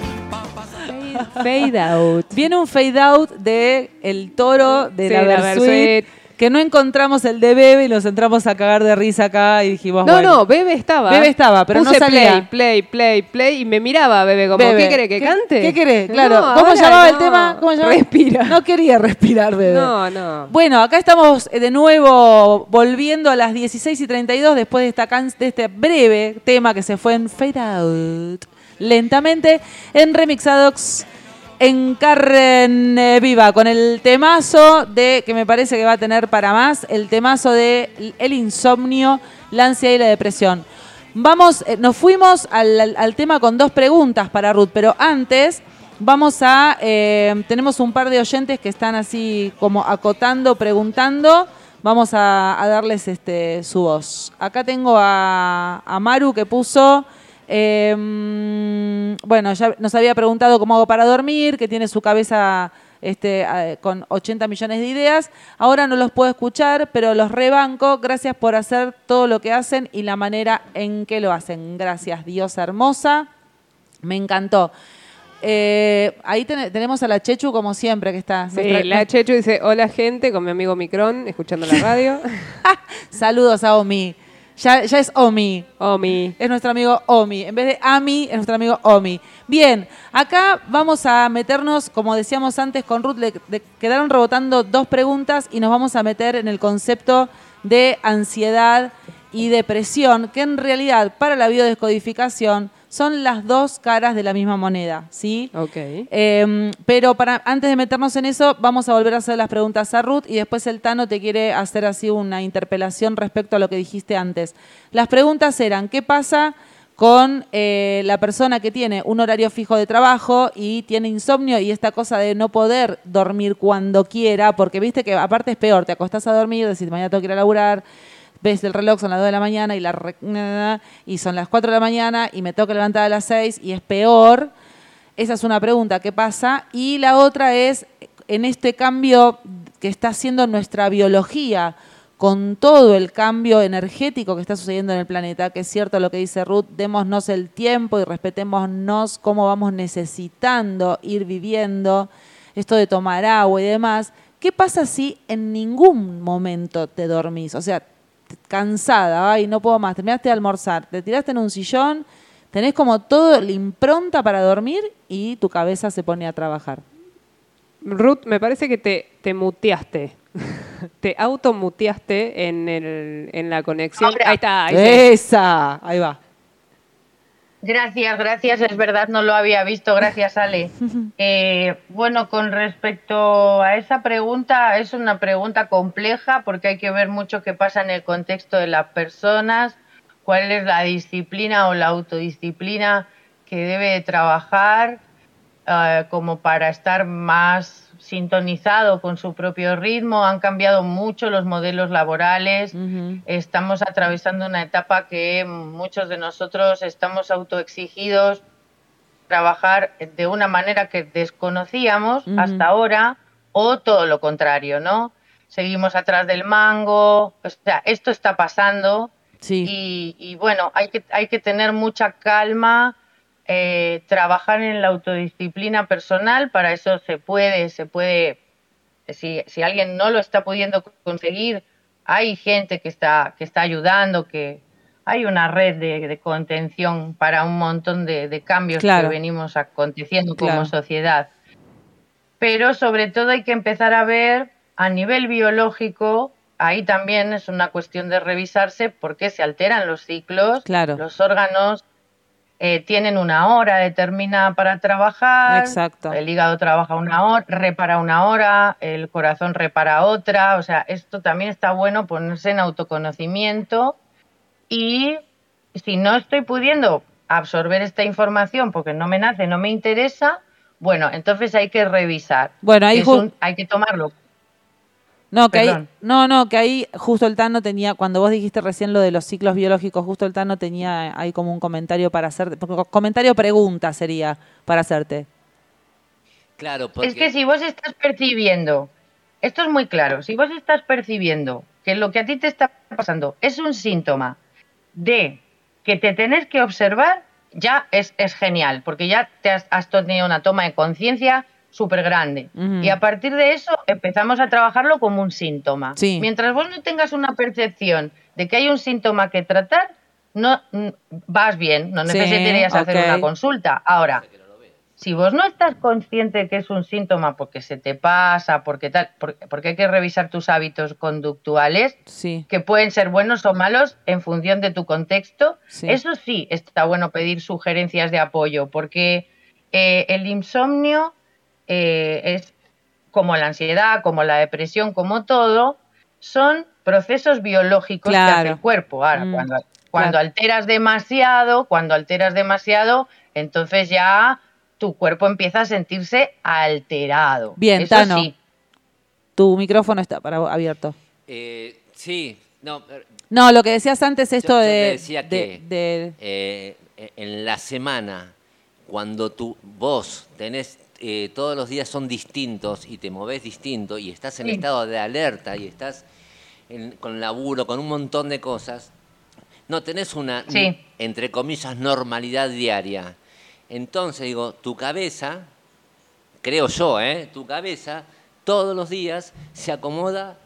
Fade out. Viene un fade out de El Toro de Sí, la Versuit. Que no encontramos el de Bebe y nos entramos a cagar de risa acá y dijimos, No, bueno. no, Bebe estaba. Bebe estaba, pero no salía. Play, play, play, play. Y me miraba Bebe como, Bebe. ¿qué querés que cante? ¿Qué querés? Claro. No, ¿Cómo llamaba el tema? ¿Cómo llamaba? Respira. No quería respirar, Bebe. No, no. Bueno, acá estamos eh, de nuevo volviendo a las 16 y 32 después de, esta can- de este breve tema que se fue en Fade Out. Lentamente en Remixadox en carne viva con el temazo de que me parece que va a tener para más el temazo de el insomnio, la ansiedad y la depresión. Vamos, eh, nos fuimos al, tema con dos preguntas para Ruth, pero antes vamos a eh, tenemos un par de oyentes que están así como acotando, preguntando. Vamos a, a darles este su voz. Acá tengo a, a Maru que puso eh, mm, bueno, ya nos había preguntado cómo hago para dormir, que tiene su cabeza este, con 80 millones de ideas. Ahora no los puedo escuchar, pero los rebanco. Gracias por hacer todo lo que hacen y la manera en que lo hacen. Gracias, diosa hermosa. Me encantó. Eh, ahí ten- tenemos a la Chechu como siempre que está. Sí, Nuestra- la Chechu dice, hola gente, con mi amigo Micrón, escuchando la radio. Saludos a Omi. Ya, ya es Omi. Omi. Es nuestro amigo Omi. En vez de Ami, es nuestro amigo Omi. Bien, acá vamos a meternos, como decíamos antes con Ruth, le, le quedaron rebotando dos preguntas y nos vamos a meter en el concepto de ansiedad y depresión, que en realidad para la biodescodificación son las dos caras de la misma moneda, ¿sí? Ok. Eh, pero para, antes de meternos en eso, vamos a volver a hacer las preguntas a Ruth y después el Tano te quiere hacer así una interpelación respecto a lo que dijiste antes. Las preguntas eran, ¿qué pasa con eh, la persona que tiene un horario fijo de trabajo y tiene insomnio y esta cosa de no poder dormir cuando quiera, porque viste que aparte es peor, te acostás a dormir, decís mañana tengo que ir a laburar, ves el reloj, son las 2 de la mañana y, la y son las 4 de la mañana y me que levantar a las 6 y es peor. Esa es una pregunta, ¿qué pasa? Y la otra es, en este cambio que está haciendo nuestra biología, con todo el cambio energético que está sucediendo en el planeta, que es cierto lo que dice Ruth, démonos el tiempo y respetémonos cómo vamos necesitando ir viviendo, esto de tomar agua y demás. ¿Qué pasa si en ningún momento te dormís? O sea, cansada, ay, no puedo más, terminaste de almorzar, te tiraste en un sillón, tenés como todo la impronta para dormir y tu cabeza se pone a trabajar. Ruth, me parece que te, te muteaste. te automuteaste en, el, en la conexión. Ahí está, ahí. Esa, ahí va. Gracias, gracias, es verdad, no lo había visto, gracias Ale. Eh, bueno, con respecto a esa pregunta, es una pregunta compleja porque hay que ver mucho qué pasa en el contexto de las personas, cuál es la disciplina o la autodisciplina que debe de trabajar eh, como para estar más sintonizado con su propio ritmo. Han cambiado mucho los modelos laborales. Estamos atravesando una etapa que muchos de nosotros estamos autoexigidos trabajar de una manera que desconocíamos hasta ahora o todo lo contrario, ¿no? Seguimos atrás del mango, o sea, esto está pasando Sí. y, y bueno, hay que, hay que tener mucha calma, eh, trabajar en la autodisciplina personal, para eso se puede, se puede, si, si alguien no lo está pudiendo conseguir, hay gente que está, que está ayudando, que hay una red de, de contención para un montón de, de cambios Claro. que venimos aconteciendo Claro. como sociedad. Pero sobre todo hay que empezar a ver a nivel biológico, ahí también es una cuestión de revisarse por qué se alteran los ciclos, Claro. los órganos eh, tienen una hora determinada para trabajar, Exacto. el hígado trabaja una hora, repara una hora, el corazón repara otra, o sea, esto también está bueno ponerse en autoconocimiento y si no estoy pudiendo absorber esta información porque no me nace, no me interesa, bueno, entonces hay que revisar. Bueno, ahí un- hay que tomarlo. No, que ahí, Perdón. no, no, que ahí justo el Tano tenía, cuando vos dijiste recién lo de los ciclos biológicos, justo el Tano tenía ahí como un comentario para hacer, comentario pregunta sería para hacerte. Claro, porque Es que si vos estás percibiendo, esto es muy claro, si vos estás percibiendo que lo que a ti te está pasando es un síntoma de que te tenés que observar, ya es, es genial, porque ya te has, has tenido una toma de conciencia súper grande. Y a partir de eso empezamos a trabajarlo como un síntoma. Sí. Mientras vos no tengas una percepción de que hay un síntoma que tratar, no vas bien, no Sí, necesitarías hacer una consulta. Ahora, si vos no estás consciente que es un síntoma porque se te pasa, porque tal, por- porque hay que revisar tus hábitos conductuales, Sí, que pueden ser buenos o malos en función de tu contexto, Sí. eso sí está bueno pedir sugerencias de apoyo, porque eh, el insomnio eh, es como la ansiedad, como la depresión, como todo, son procesos biológicos que Claro. hace el cuerpo. Ahora, Mm, cuando, cuando claro. alteras demasiado, cuando alteras demasiado, entonces ya tu cuerpo empieza a sentirse alterado. Bien, Eso Tano. sí. tu micrófono está para abierto. eh, sí, no, eh, No, lo que decías antes, esto Yo- yo te de, decía de- que- de- eh, en la semana, cuando tú, vos tenés, eh, todos los días son distintos y te movés distinto y estás en Sí. estado de alerta y estás en- con laburo, con un montón de cosas, no tenés una, Sí. entre comillas, normalidad diaria. Entonces, digo, tu cabeza, creo yo, ¿eh? tu cabeza todos los días se acomoda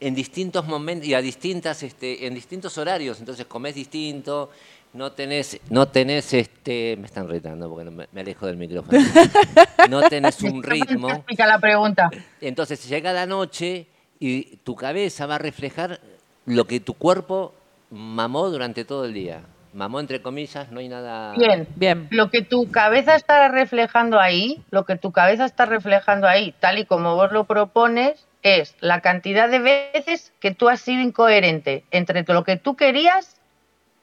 en distintos momentos y a distintas, este, en distintos horarios. Entonces comés distinto, no tenés, no tenés, este, me están retando porque no me, me alejo del micrófono. No tenés un ritmo. Explica la pregunta. Entonces llega la noche y tu cabeza va a reflejar lo que tu cuerpo mamó durante todo el día. Mamó entre comillas, no hay nada. Bien. Bien. Lo que tu cabeza está reflejando ahí, lo que tu cabeza está reflejando ahí, tal y como vos lo propones, es la cantidad de veces que tú has sido incoherente entre lo que tú querías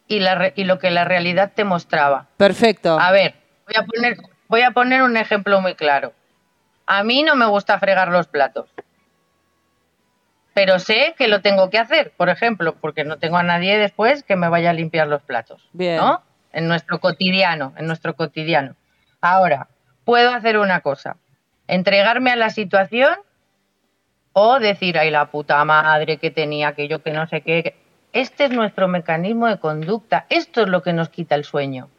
y, la, re- y lo que la realidad te mostraba. Perfecto. A ver, voy a poner, voy a poner un ejemplo muy claro. A mí no me gusta fregar los platos. Pero sé que lo tengo que hacer, por ejemplo, porque no tengo a nadie después que me vaya a limpiar los platos. Bien. ¿No? En nuestro cotidiano, en nuestro cotidiano. Ahora, puedo hacer una cosa. Entregarme a la situación o decir, ay, la puta madre que tenía, que yo que no sé qué. Este es nuestro mecanismo de conducta. Esto es lo que nos quita el sueño.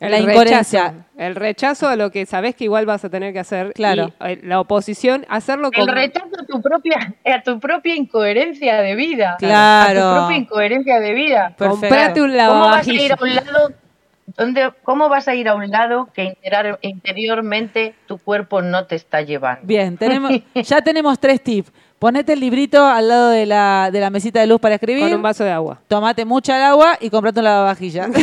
El La rechazo, incoherencia. el rechazo a lo que sabes que igual vas a tener que hacer. Claro. Y eh, la oposición, hacerlo El con. rechazo a tu propia, a tu propia incoherencia de vida. Claro. A tu propia incoherencia de vida. Comprate un ¿Cómo vas a ir lavavajillas. a un lado? ¿Dónde, ¿Cómo vas a ir a un lado que interior- interiormente tu cuerpo no te está llevando? Bien, tenemos, ya tenemos tres tips. Ponete el librito al lado de la, de la mesita de luz para escribir. Con un vaso de agua. Tomate mucha el agua y comprate un lavavajilla.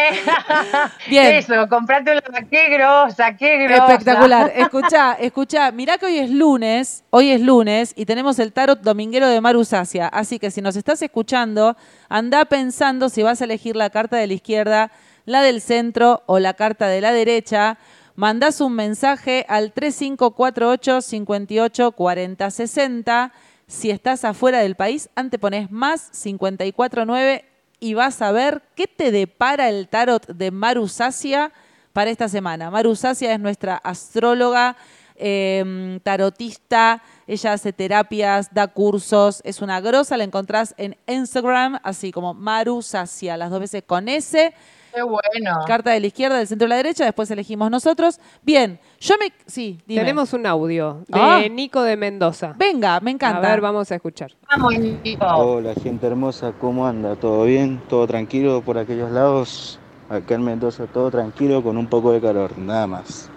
Bien. Eso, comprate una qué grosa, qué grosa. Espectacular. Escucha, escucha, mirá que hoy es lunes, hoy es lunes y tenemos el tarot dominguero de Maru Sacia. Así que si nos estás escuchando, anda pensando si vas a elegir la carta de la izquierda, la del centro o la carta de la derecha. Mandás un mensaje al 3548 58 40 60. Si estás afuera del país, antepones más 549 y vas a ver qué te depara el tarot de Maru Sacia para esta semana. Maru Sacia es nuestra astróloga, eh, tarotista, ella hace terapias, da cursos, es una grosa, la encontrás en Instagram, así como Maru Sacia, las dos veces con S. Qué bueno. Carta de la izquierda, del centro de la derecha, después elegimos nosotros. Bien, yo me... Sí, dime. Tenemos un audio de Ah. Nico de Mendoza. Venga, me encanta. A ver, vamos a escuchar. Vamos, Nico. Hola gente hermosa, ¿cómo anda? ¿Todo bien? ¿Todo tranquilo por aquellos lados? Acá en Mendoza todo tranquilo con un poco de calor, nada más.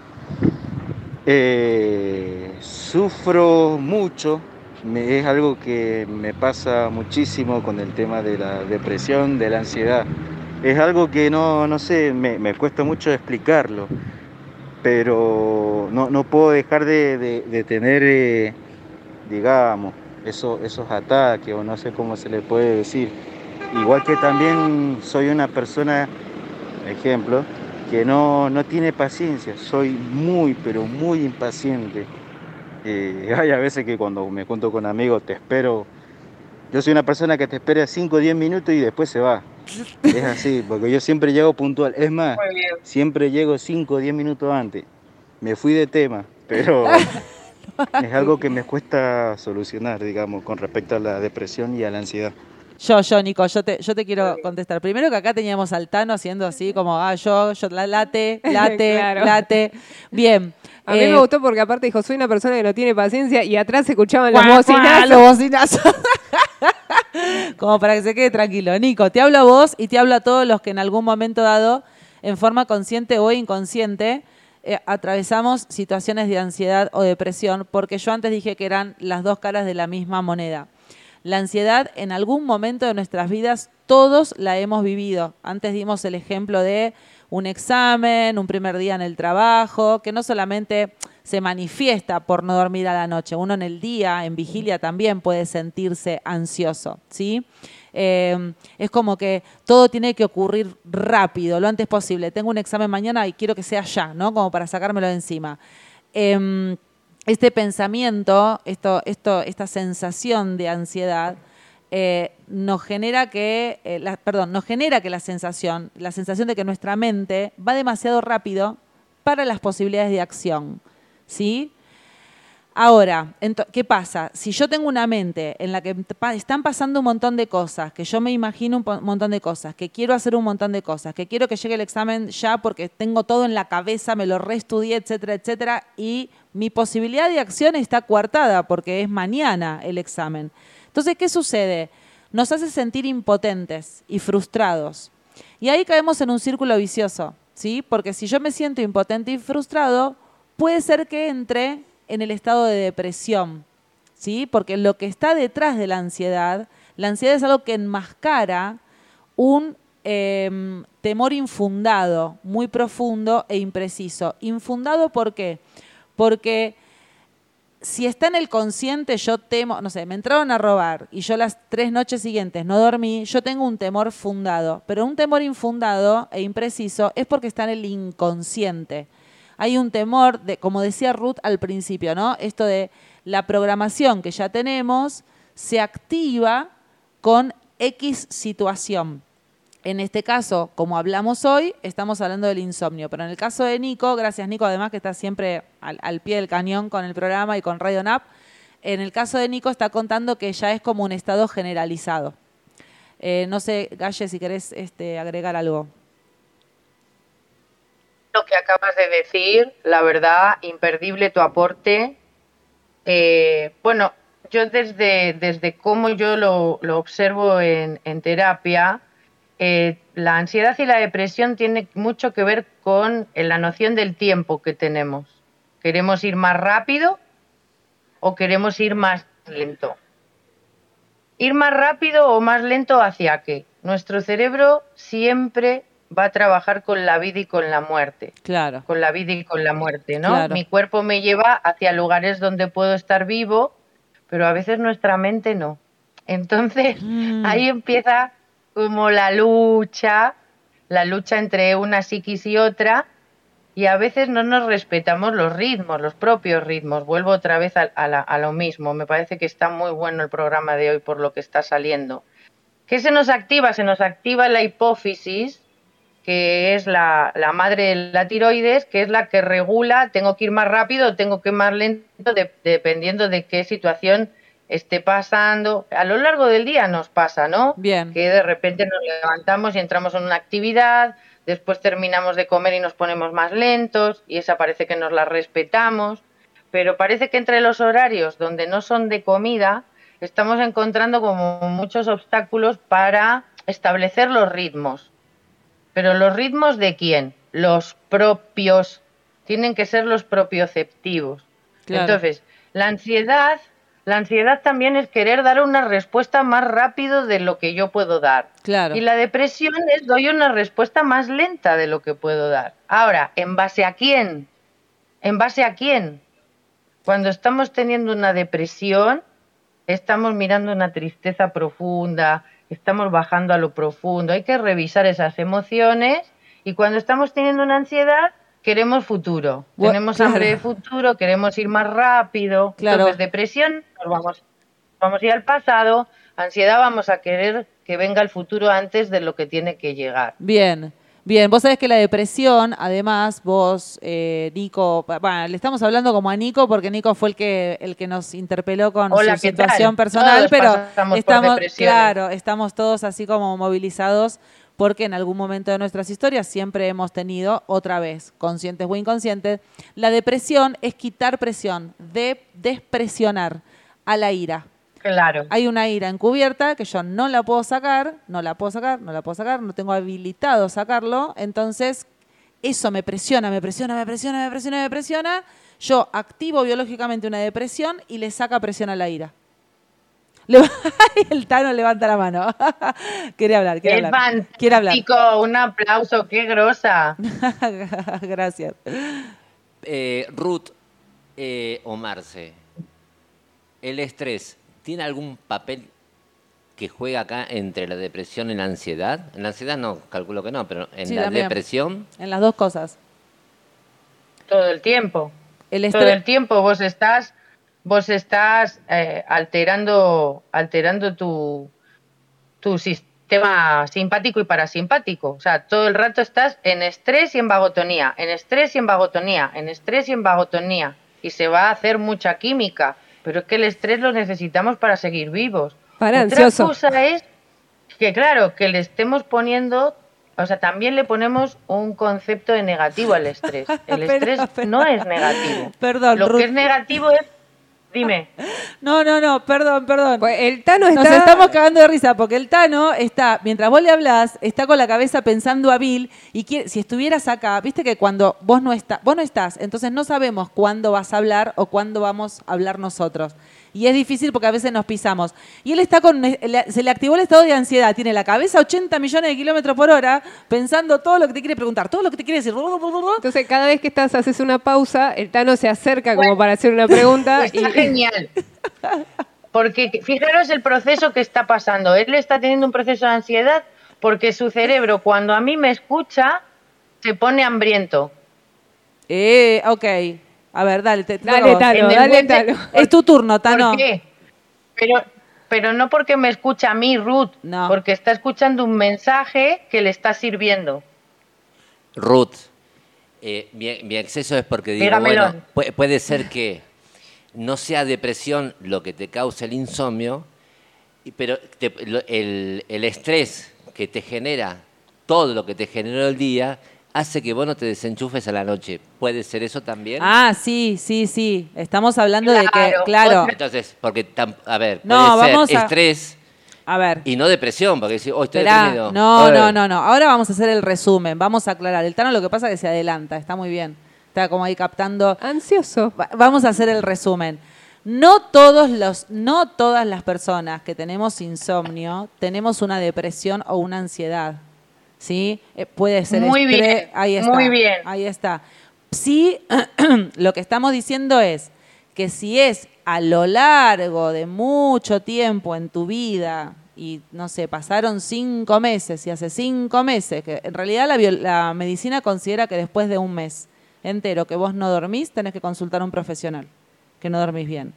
Eh, sufro mucho, me- es algo que me pasa muchísimo con el tema de la depresión, de la ansiedad. Es algo que no, no sé, me, me cuesta mucho explicarlo, pero no, no puedo dejar de, de- tener, eh, digamos, eso- esos ataques o no sé cómo se le puede decir. Igual que también soy una persona, ejemplo, que no, no tiene paciencia, soy muy, pero muy impaciente. Eh, hay a veces que cuando me junto con amigos te espero, yo soy una persona que te espera 5 o 10 minutos y después se va. Es así, porque yo siempre llego puntual. Es más, siempre llego 5 o 10 minutos antes. Me fui de tema, pero es algo que me cuesta solucionar, digamos, con respecto a la depresión y a la ansiedad. Yo, yo, Nico, yo te, yo te quiero contestar. Primero que acá teníamos al Tano haciendo así como, ah, yo, yo, la, late, late, Claro. late. Bien. A mí Eh, me gustó porque aparte dijo, soy una persona que no tiene paciencia y atrás se escuchaban los bocinazos. los bocinazos. como para que se quede tranquilo. Nico, te hablo a vos y te hablo a todos los que en algún momento dado, en forma consciente o inconsciente, eh, atravesamos situaciones de ansiedad o depresión, porque yo antes dije que eran las dos caras de la misma moneda. La ansiedad en algún momento de nuestras vidas todos la hemos vivido. Antes dimos el ejemplo de un examen, un primer día en el trabajo, que no solamente se manifiesta por no dormir a la noche, uno en el día, en vigilia también puede sentirse ansioso, ¿sí? Eh, es como que todo tiene que ocurrir rápido, lo antes posible. Tengo un examen mañana y quiero que sea ya, ¿no? Como para sacármelo de encima. Em, este pensamiento, esto, esto, esta sensación de ansiedad, eh, nos genera que, eh, perdón, nos genera que la sensación, la sensación de que nuestra mente va demasiado rápido para las posibilidades de acción, ¿sí? Ahora, ¿qué pasa? Si yo tengo una mente en la que están pasando un montón de cosas, que yo me imagino un montón de cosas, que quiero hacer un montón de cosas, que quiero que llegue el examen ya porque tengo todo en la cabeza, me lo reestudié, etcétera, etcétera, y mi posibilidad de acción está coartada porque es mañana el examen. Entonces, ¿qué sucede? Nos hace sentir impotentes y frustrados. Y ahí caemos en un círculo vicioso, ¿sí? Porque si yo me siento impotente y frustrado, puede ser que entre en el estado de depresión, ¿sí? Porque lo que está detrás de la ansiedad, la ansiedad es algo que enmascara un em, temor infundado, muy profundo e impreciso. Infundado, ¿por qué? Porque si está en el consciente, yo temo, no sé, me entraron a robar y yo las tres noches siguientes no dormí, yo tengo un temor fundado. Pero un temor infundado e impreciso es porque está en el inconsciente. Hay un temor, de, como decía Ruth al principio, ¿no? Esto de la programación que ya tenemos se activa con X situación. En este caso, como hablamos hoy, estamos hablando del insomnio. Pero en el caso de Nico, gracias Nico, además que está siempre al, pie del cañón con el programa y con Radio NAP, en el caso de Nico está contando que ya es como un estado generalizado. Eh, no sé, Galle, si querés este, agregar algo. Lo que acabas de decir, la verdad, imperdible tu aporte. Eh, bueno, yo desde, desde cómo yo lo, observo en, en terapia, eh, la ansiedad y la depresión tienen mucho que ver con la noción del tiempo que tenemos. ¿Queremos ir más rápido o queremos ir más lento? Ir más rápido o más lento hacia qué? Nuestro cerebro siempre va a trabajar con la vida y con la muerte. Claro. Con la vida y con la muerte, ¿no? Mi cuerpo me lleva hacia lugares donde puedo estar vivo, pero a veces nuestra mente no. Entonces, mm. ahí empieza como la lucha, la lucha entre una psiquis y otra, y a veces no nos respetamos los ritmos, los propios ritmos. Vuelvo otra vez a, lo mismo. Me parece que está muy bueno el programa de hoy por lo que está saliendo. ¿Qué se nos activa? Se nos activa la hipófisis, que es la, la, madre de la tiroides, que es la que regula, tengo que ir más rápido, tengo que ir más lento, dependiendo de qué situación esté pasando. A lo largo del día nos pasa, ¿no? Bien. Que de repente nos levantamos y entramos en una actividad, después terminamos de comer y nos ponemos más lentos y esa parece que nos la respetamos, pero parece que entre los horarios donde no son de comida estamos encontrando como muchos obstáculos para establecer los ritmos. Pero los ritmos de quién? Los propios. Tienen que ser los propioceptivos. Entonces, la ansiedad la ansiedad también es querer dar una respuesta más rápido de lo que yo puedo dar. Claro. Y la depresión es doy una respuesta más lenta de lo que puedo dar. Ahora, ¿en base a quién? ¿En base a quién? Cuando estamos teniendo una depresión, estamos mirando una tristeza profunda, estamos bajando a lo profundo. Hay que revisar esas emociones y cuando estamos teniendo una ansiedad, queremos futuro, tenemos hambre de futuro, queremos ir más rápido. Claro. Entonces, depresión, nos vamos, vamos a ir al pasado, ansiedad, vamos a querer que venga el futuro antes de lo que tiene que llegar. Bien. Bien, vos sabés que la depresión, además, vos, eh, Nico, bueno, le estamos hablando como a Nico porque Nico fue el que el que nos interpeló con su situación personal, pero estamos, claro, estamos todos así como movilizados porque en algún momento de nuestras historias siempre hemos tenido, otra vez, conscientes o inconscientes, la depresión es quitar presión, de despresionar a la ira. Claro. Hay una ira encubierta que yo no la puedo sacar, no la puedo sacar, no la puedo sacar, no tengo habilitado sacarlo, entonces eso me presiona, me presiona, me presiona, me presiona, me presiona. Yo activo biológicamente una depresión y le saca presión a la ira. el Tano levanta la mano. quiere hablar, quiere hablar. Quiere hablar. un aplauso, qué grosa. Gracias. Eh, Ruth eh, o Marce, ¿el estrés tiene algún papel que juega acá entre la depresión y la ansiedad? En la ansiedad no, calculo que no, pero en la depresión. En las dos cosas. Todo el tiempo. El Todo el tiempo vos estás vos estás eh, alterando, alterando tu, tu sistema simpático y parasimpático. O sea, todo el rato estás en estrés y en vagotonía, en estrés y en vagotonía, en estrés y en vagotonía. Y se va a hacer mucha química. Pero es que el estrés lo necesitamos para seguir vivos. Para Otra cosa es que, claro, que le estemos poniendo o sea, también le ponemos un concepto de negativo al estrés. El estrés no es negativo. Perdón, Lo que es negativo es Dime. No, no, no, perdón, perdón. Pues el Tano está... Nos estamos cagando de risa porque el Tano está, mientras vos le hablas, está con la cabeza pensando a Bill y quiere, si estuvieras acá, viste que cuando vos no, estás, vos no estás, entonces no sabemos cuándo vas a hablar o cuándo vamos a hablar nosotros. Y es difícil porque a veces nos pisamos. Y él está con, se le activó el estado de ansiedad, tiene la cabeza a 80 millones de kilómetros por hora, pensando todo lo que te quiere preguntar, todo lo que te quiere decir. Entonces, cada vez que estás, haces una pausa, el Tano se acerca como para hacer una pregunta. Está y, genial. Porque fijaros el proceso que está pasando. Él está teniendo un proceso de ansiedad porque su cerebro, cuando a mí me escucha, se pone hambriento. Eh, ok. A ver, dale, te, Dale. Tano, dale, Tano. Es tu turno, Tano. ¿Por qué? Pero, pero no porque me escucha a mí, Ruth, No. porque está escuchando un mensaje que le está sirviendo. Ruth, eh, mi, mi exceso es porque digo, Dígamelo. bueno, pu- puede ser que no sea depresión lo que te causa el insomnio, pero te- lo- el, el estrés que te genera, todo lo que te generó el día, hace que vos no te desenchufes a la noche. ¿Puede ser eso también? Ah, sí, sí, sí. Estamos hablando de que, Claro, Entonces, porque, tam- a ver, No, puede vamos ser a- estrés A ver. y no depresión, porque decís, oh, estoy Esperá. deprimido. No, no, no, no. Ahora vamos a hacer el resumen. Vamos a aclarar. El Tano lo que pasa es que se adelanta. Está muy bien. Está como ahí captando. Ansioso. Va- Vamos a hacer el resumen. No todos los, no todas las personas que tenemos insomnio tenemos una depresión o una ansiedad. ¿Sí? Eh, puede ser Muy estrés- bien, Ahí está. muy bien. Ahí está. Sí, lo que estamos diciendo es que si es a lo largo de mucho tiempo en tu vida y no sé, pasaron cinco meses y hace cinco meses, que en realidad la, la medicina considera que después de un mes entero que vos no dormís, tenés que consultar a un profesional, que no dormís bien.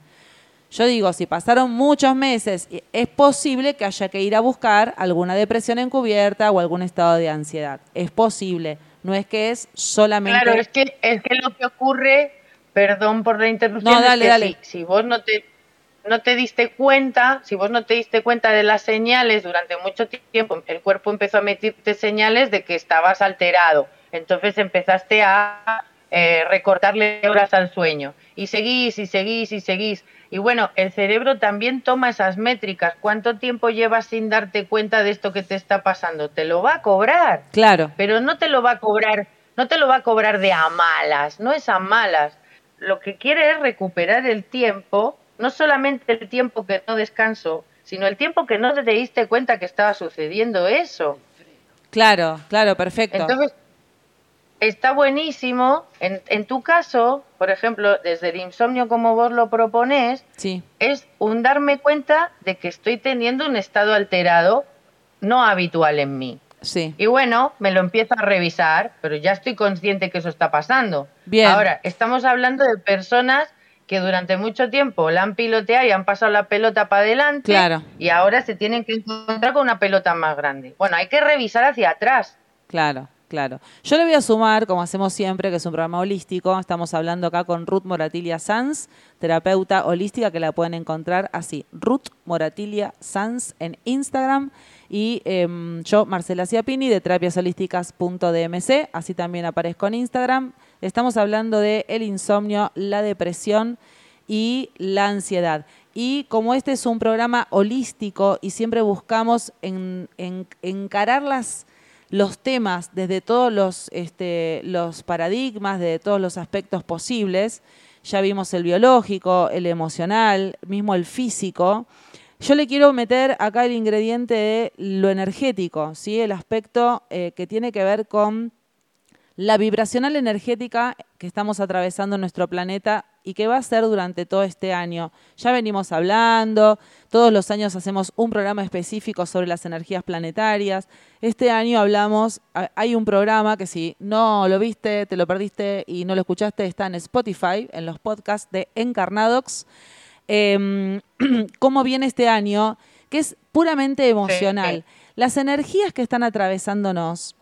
Yo digo, si pasaron muchos meses, es posible que haya que ir a buscar alguna depresión encubierta o algún estado de ansiedad. Es posible. No es que es solamente... Claro, es que, es que lo que ocurre, perdón por la interrupción, No, es dale, que dale. Si, si vos no te, no te diste cuenta, si vos no te diste cuenta de las señales durante mucho tiempo, el cuerpo empezó a emitirte señales de que estabas alterado. Entonces empezaste a eh, recortarle horas al sueño. Y seguís y seguís y seguís. Y bueno, el cerebro también toma esas métricas. ¿Cuánto tiempo llevas sin darte cuenta de esto que te está pasando? Te lo va a cobrar Claro. pero no te lo va a cobrar, no te lo va a cobrar de a malas, no es a malas. Lo que quiere es recuperar el tiempo, no solamente el tiempo que no descanso, sino el tiempo que no te diste cuenta que estaba sucediendo eso. Claro, claro, perfecto. Entonces, está buenísimo. En, en tu caso, por ejemplo, desde el insomnio como vos lo propones, sí, es un darme cuenta de que estoy teniendo un estado alterado no habitual en mí. sí. Y bueno, me lo empiezo a revisar, pero ya estoy consciente que eso está pasando. Bien. Ahora, estamos hablando de personas que durante mucho tiempo la han piloteado y han pasado la pelota para adelante Claro. y ahora se tienen que encontrar con una pelota más grande. Bueno, hay que revisar hacia atrás. Claro, claro. Yo le voy a sumar, como hacemos siempre, que es un programa holístico. Estamos hablando acá con Ruth Moratilia Sanz, terapeuta holística, que la pueden encontrar así, Ruth Moratilia Sanz en Instagram. Y em, yo, Marcela Ciapini, de terapiasholísticas.dmc, así también aparezco en Instagram. Estamos hablando de el insomnio, la depresión y la ansiedad. Y como este es un programa holístico y siempre buscamos en- encarar las, los temas desde todos los, este, los paradigmas, de todos los aspectos posibles, ya vimos el biológico, el emocional, mismo el físico. Yo le quiero meter acá el ingrediente de lo energético, ¿sí? el aspecto eh, que tiene que ver con la vibracional energética que estamos atravesando en nuestro planeta y que va a ser durante todo este año. Ya venimos hablando, todos los años hacemos un programa específico sobre las energías planetarias. Este año hablamos, ha- hay un programa que si no lo viste, te lo perdiste y no lo escuchaste, está en Spotify, en los podcasts de Encarnadox. Em, cómo viene este año, que es puramente emocional. Las energías que están atravesándonos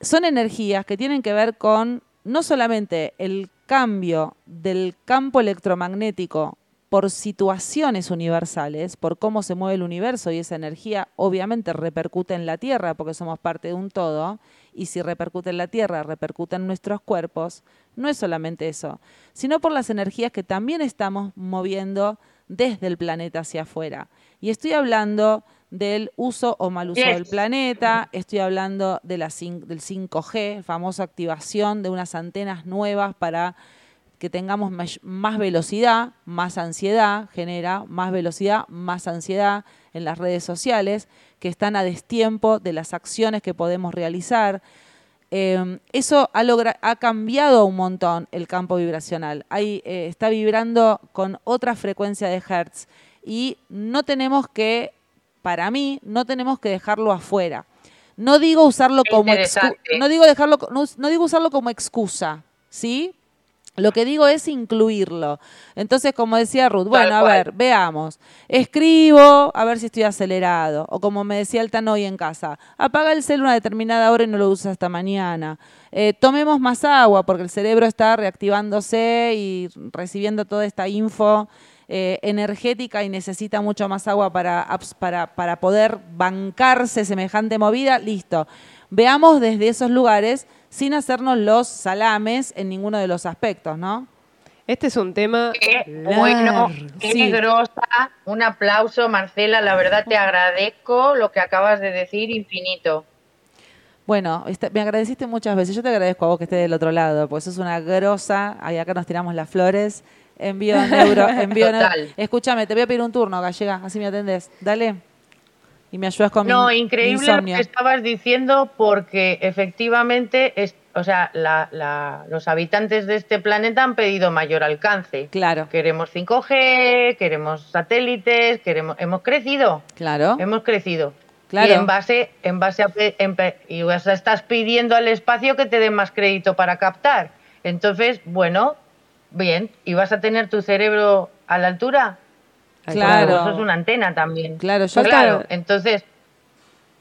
son energías que tienen que ver con no solamente el cambio del campo electromagnético por situaciones universales, por cómo se mueve el universo y esa energía obviamente repercute en la Tierra porque somos parte de un todo, y si repercute en la Tierra, repercute en nuestros cuerpos, no es solamente eso, sino por las energías que también estamos moviendo desde el planeta hacia afuera. Y estoy hablando del uso o mal uso Yes. del planeta, estoy hablando de la cin- del 5G, famosa activación de unas antenas nuevas para que tengamos más velocidad, más ansiedad, genera más velocidad, más ansiedad en las redes sociales, que están a destiempo de las acciones que podemos realizar. Eh, eso ha, logra- ha cambiado un montón el campo vibracional. Hay, eh, está vibrando con otra frecuencia de hertz y no tenemos que, para mí, no tenemos que dejarlo afuera. No digo usarlo Qué como no digo dejarlo no, no digo usarlo como excusa, ¿sí? Lo que digo es incluirlo. Entonces, como decía Ruth, bueno, a ver, veamos. Escribo, a ver si estoy acelerado. O como me decía el Tano hoy en casa, apaga el celular a una determinada hora y no lo usas hasta mañana. Eh, tomemos más agua porque el cerebro está reactivándose y recibiendo toda esta info eh, energética y necesita mucho más agua para, para, para poder bancarse semejante movida. Listo. Veamos desde esos lugares sin hacernos los salames en ninguno de los aspectos, ¿no? Este es un tema. Qué bueno, qué Sí. grosa. Un aplauso, Marcela. La verdad te agradezco lo que acabas de decir, infinito. Bueno, esta- me agradeciste muchas veces. Yo te agradezco a vos que estés del otro lado, porque sos una grosa. Ahí acá nos tiramos las flores. Envío neuro, envío neuro. Total. Escúchame, te voy a pedir un turno, gallega, así me atendés. Dale. Y me ayudas con mi- No, mi increíble lo insomnio. que estabas diciendo porque efectivamente, es, o sea, la- la- los habitantes de este planeta han pedido mayor alcance. Claro, Queremos 5G, queremos satélites, queremos, hemos crecido, claro. hemos crecido. Claro. Y en base, en base a, en y o sea, estás pidiendo al espacio que te den más crédito para captar. Entonces, bueno, bien, ¿y vas a tener tu cerebro a la altura? Claro. Eso es una antena también. Claro, yo Claro, entonces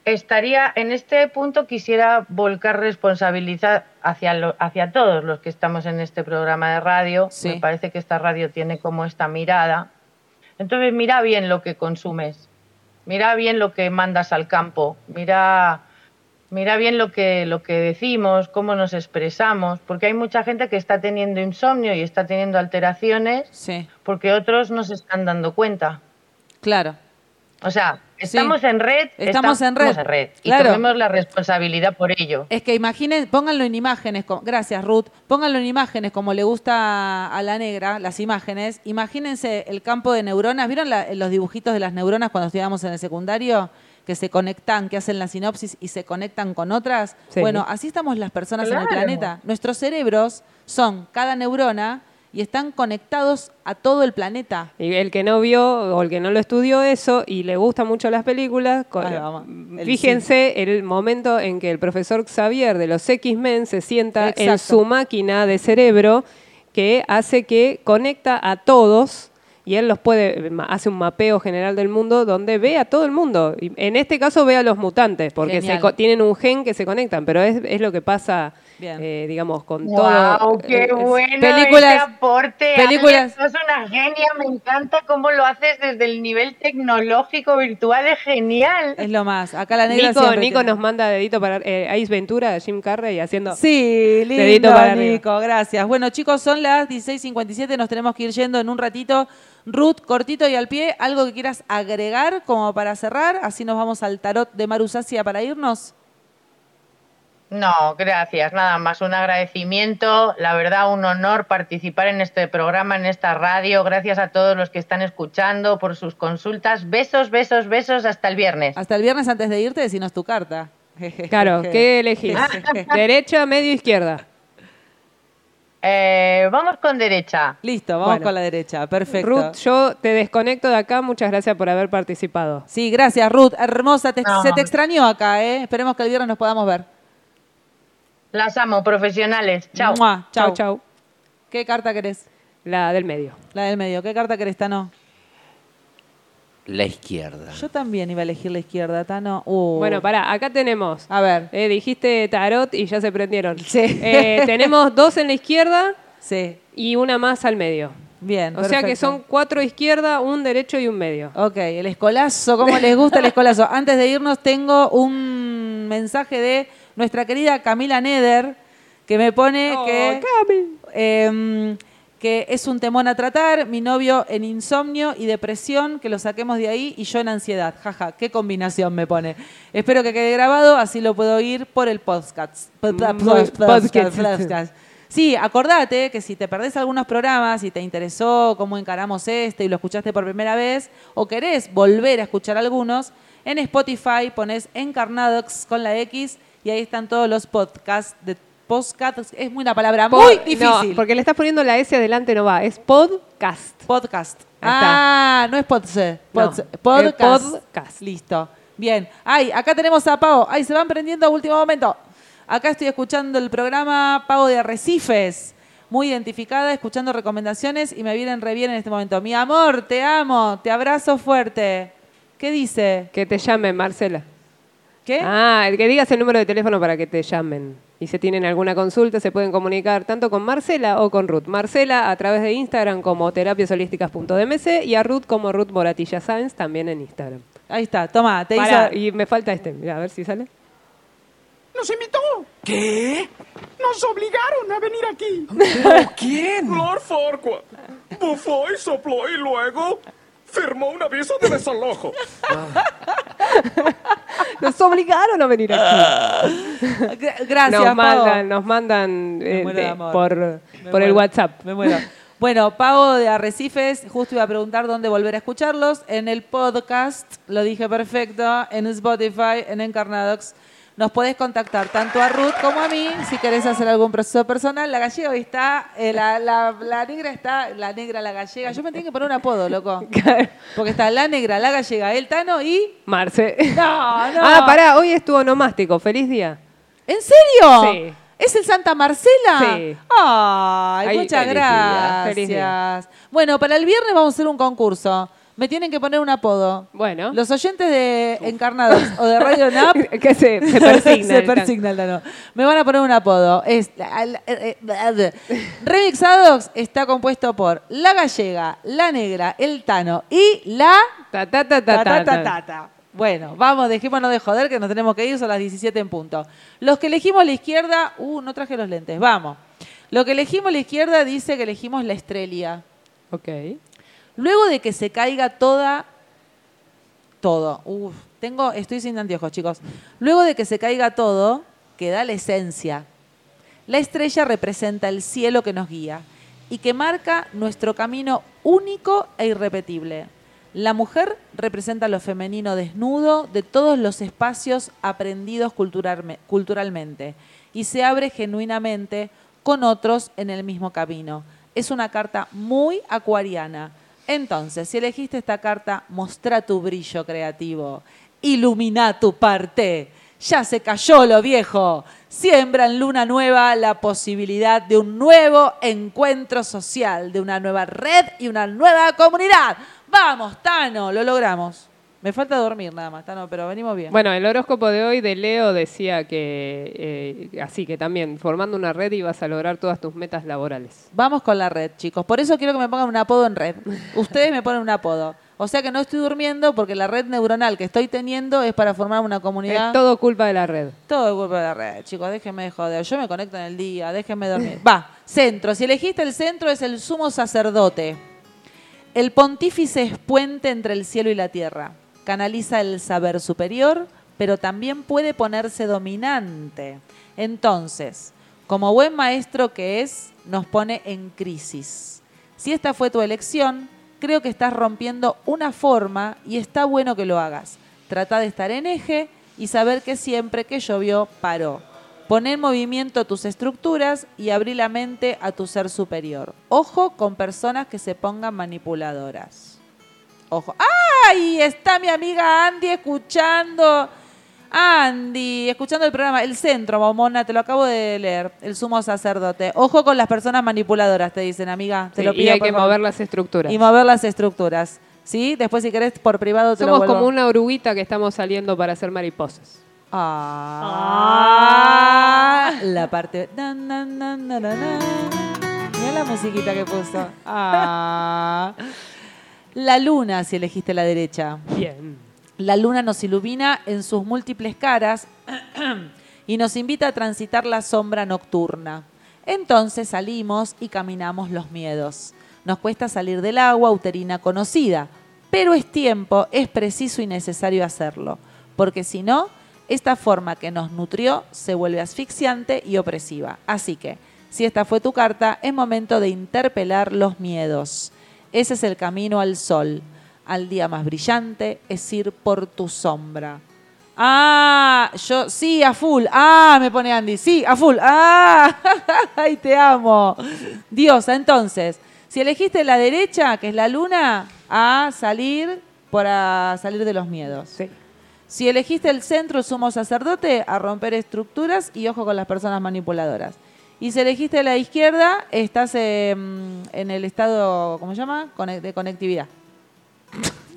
estaría en este punto quisiera volcar responsabilidad hacia lo- hacia todos los que estamos en este programa de radio. Sí. Me parece que esta radio tiene como esta mirada. Entonces mira bien lo que consumes, mira bien lo que mandas al campo, mira mira bien lo que lo que decimos, cómo nos expresamos, porque hay mucha gente que está teniendo insomnio y está teniendo alteraciones Sí, porque otros no se están dando cuenta. claro. O sea, estamos en red, Estamos en red, y claro. tomemos la responsabilidad por ello. Es que imaginen, pónganlo en imágenes, gracias Ruth, pónganlo en imágenes como le gusta a la negra, las imágenes. Imagínense el campo de neuronas, ¿vieron la- los dibujitos de las neuronas cuando estudiábamos en el secundario? Que se conectan, que hacen la sinopsis y se conectan con otras. Sí. Bueno, así estamos las personas en el planeta. Nuestros cerebros son cada neurona y están conectados a todo el planeta. Y el que no vio o el que no lo estudió eso y le gustan mucho las películas, el fíjense el momento en que el profesor Xavier de los X-Men se sienta en su máquina de cerebro que hace que conecta a todos y él los puede, ma- hace un mapeo general del mundo donde ve a todo el mundo. Y en este caso ve a los mutantes, porque se co- tienen un gen que se conectan, pero es, es lo que pasa, eh, digamos, con ¡Wow! todo. ¡Qué eh, es- bueno películas- ese aporte! películas- sos una genia, me encanta cómo lo haces desde el nivel tecnológico virtual, es genial. Es lo más. Acá la negra Nico, Nico nos manda dedito para eh, Ace Ventura, Jim Carrey haciendo. Sí, lindo, Dedito para arriba. Nico, gracias. Bueno, chicos, son las 16.57, nos tenemos que ir yendo en un ratito. Ruth, cortito y al pie, ¿algo que quieras agregar como para cerrar? Así nos vamos al tarot de Marusacia para irnos. No, gracias, nada más un agradecimiento, la verdad un honor participar en este programa, en esta radio, gracias a todos los que están escuchando por sus consultas, besos, besos, besos, hasta el viernes. Hasta el viernes antes de irte, decinos tu carta. Claro, ¿qué elegís? ¿Derecha, medio, izquierda? Eh, vamos con derecha. Listo, vamos Bueno. con la derecha, perfecto. Ruth, yo te desconecto de acá. Muchas gracias por haber participado. Sí, gracias, Ruth. Hermosa, te- No. se te extrañó acá, ¿eh? Esperemos que el viernes nos podamos ver. Las amo, profesionales. Chao. Mua, Chau, chau. chau. ¿Qué carta querés? La del medio. La del medio. ¿Qué carta querés, Tano? La izquierda. Yo también iba a elegir la izquierda, Tano. Uh. Bueno, pará, acá tenemos. A ver. Eh, dijiste tarot y ya se prendieron. Sí. Eh, tenemos dos en la izquierda Sí, y una más al medio. bien. O sea que son cuatro izquierda, un derecho y un medio. Ok, el escolazo, ¿cómo les gusta el escolazo? Antes de irnos tengo un mensaje de nuestra querida Camila Neder que me pone Oh, que, Cami. em, que es un temón a tratar, mi novio en insomnio y depresión, que lo saquemos de ahí y yo en ansiedad. Jaja, qué combinación me pone. Espero que quede grabado, así lo puedo oír por el podcast. Pod- Mm, podcast. Sí, acordate que si te perdés algunos programas y te interesó cómo encaramos este y lo escuchaste por primera vez, o querés volver a escuchar algunos, en Spotify pones Encarnadox con la X y ahí están todos los podcasts de podcast. Es muy una palabra Pod- muy no, difícil. porque le estás poniendo la S adelante, no va. Es podcast. Podcast. Ah, no es podse. No, podse- es podcast. podcast. Listo. Bien. Ay, acá tenemos a Pau. Ay, se van prendiendo a último momento. Acá estoy escuchando el programa Pau de Arrecifes. Muy identificada, escuchando recomendaciones y me vienen re bien en este momento. Mi amor, te amo, te abrazo fuerte. ¿Qué dice? Que te llamen, Marcela. ¿Qué? Ah, el que digas el número de teléfono para que te llamen. Y si tienen alguna consulta, se pueden comunicar tanto con Marcela o con Ruth. Marcela a través de Instagram como terapiasolísticas.dmc y a Ruth como Ruth Moratilla Sáenz también en Instagram. Ahí está, toma, te Pará, hizo... y me falta este, Mira, a ver si sale. ¡Nos invitó! ¿Qué? ¡Nos obligaron a venir aquí! ¿Pero quién? Lord Farquaad bufó y sopló y luego firmó un aviso de desalojo. Nos obligaron a venir aquí. Gra- Gracias, nos Pau. mandan, nos mandan Me eh, muero de de- amor. por, Me por el muero. WhatsApp. Me muero. Bueno, Pago de Arrecifes, justo iba a preguntar dónde volver a escucharlos. En el podcast, lo dije perfecto, en Spotify, en Encarnadox. Nos podés contactar tanto a Ruth como a mí si querés hacer algún proceso personal. La gallega hoy está, eh, la, la- la negra está, la negra, la gallega. Yo me tengo que poner un apodo, loco. Porque está la negra, la gallega, el Tano y... Marce. No, no. Ah, pará, hoy estuvo nomástico. Feliz día. ¿En serio? Sí. ¿Es el Santa Marcela? Sí. Ay, Ay, muchas feliz gracias. día, feliz día. Bueno, para el viernes vamos a hacer un concurso. Me tienen que poner un apodo. Bueno. Los oyentes de Encarnados o de Radio NAP que se, se persigna. se persigna el Tano. Me van a poner un apodo. Es, eh, eh, Remixadox está compuesto por La Gallega, La Negra, El Tano y La Ta, ta, ta, Ta, ta, ta, ta, ta, ta. ta, ta. Bueno, vamos, dejémonos de joder que nos tenemos que ir, son las 17 en punto. Los que elegimos la izquierda, uh, no traje los lentes, vamos. Lo que elegimos la izquierda dice que elegimos la estrella. Ok. Luego de que se caiga toda, todo, tengo, estoy sin anteojos, chicos. Luego de que se caiga todo, queda la esencia. La estrella representa el cielo que nos guía y que marca nuestro camino único e irrepetible. La mujer representa lo femenino desnudo de todos los espacios aprendidos culturalme- culturalmente y se abre genuinamente con otros en el mismo camino. Es una carta muy acuariana. Entonces, si elegiste esta carta, mostra tu brillo creativo, ilumina tu parte. Ya se cayó lo viejo. Siembra en luna nueva la posibilidad de un nuevo encuentro social, de una nueva red y una nueva comunidad. Vamos, Tano, lo logramos. Me falta dormir nada más, Tano, pero venimos bien. Bueno, el horóscopo de hoy de Leo decía que, eh, así que también, formando una red ibas a lograr todas tus metas laborales. Vamos con la red, chicos. Por eso quiero que me pongan un apodo en red. Ustedes me ponen un apodo. O sea que no estoy durmiendo porque la red neuronal que estoy teniendo es para formar una comunidad. Es todo culpa de la red. Todo culpa de la red, chicos. Déjenme de joder. Yo me conecto en el día. Déjenme dormir. Va, centro. Si elegiste el centro es el sumo sacerdote. El pontífice es puente entre el cielo y la tierra. Canaliza el saber superior, pero también puede ponerse dominante. Entonces, como buen maestro que es, nos pone en crisis. Si esta fue tu elección, creo que estás rompiendo una forma y está bueno que lo hagas. Trata de estar en eje y saber que siempre que llovió paró. Pon en movimiento tus estructuras y abrí la mente a tu ser superior. Ojo con personas que se pongan manipuladoras. Ojo. ¡Ay! Está mi amiga Andy escuchando. Andy, escuchando el programa El Centro, Momona, te lo acabo de leer. El sumo sacerdote. Ojo con las personas manipuladoras, te dicen, amiga. Te Sí, lo y pido, hay por que favor. mover las estructuras. Y mover las estructuras. ¿Sí? Después, si querés, por privado te lo Somos vuelvo. como una oruguita que estamos saliendo para hacer mariposas. Ah, la parte. na, na, na, na, na, na. Mira la musiquita que puso. Ah. La luna, si elegiste la derecha. Bien. La luna nos ilumina en sus múltiples caras y nos invita a transitar la sombra nocturna. Entonces salimos y caminamos los miedos. Nos cuesta salir del agua uterina conocida, pero es tiempo, es preciso y necesario hacerlo, porque si no, esta forma que nos nutrió se vuelve asfixiante y opresiva. Así que, Si esta fue tu carta, es momento de interpelar los miedos. Ese es el camino al sol, al día más brillante, es ir por tu sombra. Ah, yo, sí, a full. Ah, me pone Andy, sí, a full. Ah, ay, te amo. Diosa, entonces, si elegiste la derecha, que es la luna, a salir para salir de los miedos. Sí. Si elegiste el centro, el sumo sacerdote, a romper estructuras y ojo con las personas manipuladoras. Y si elegiste la izquierda, estás eh, en el estado, ¿cómo se llama? Cone- De conectividad.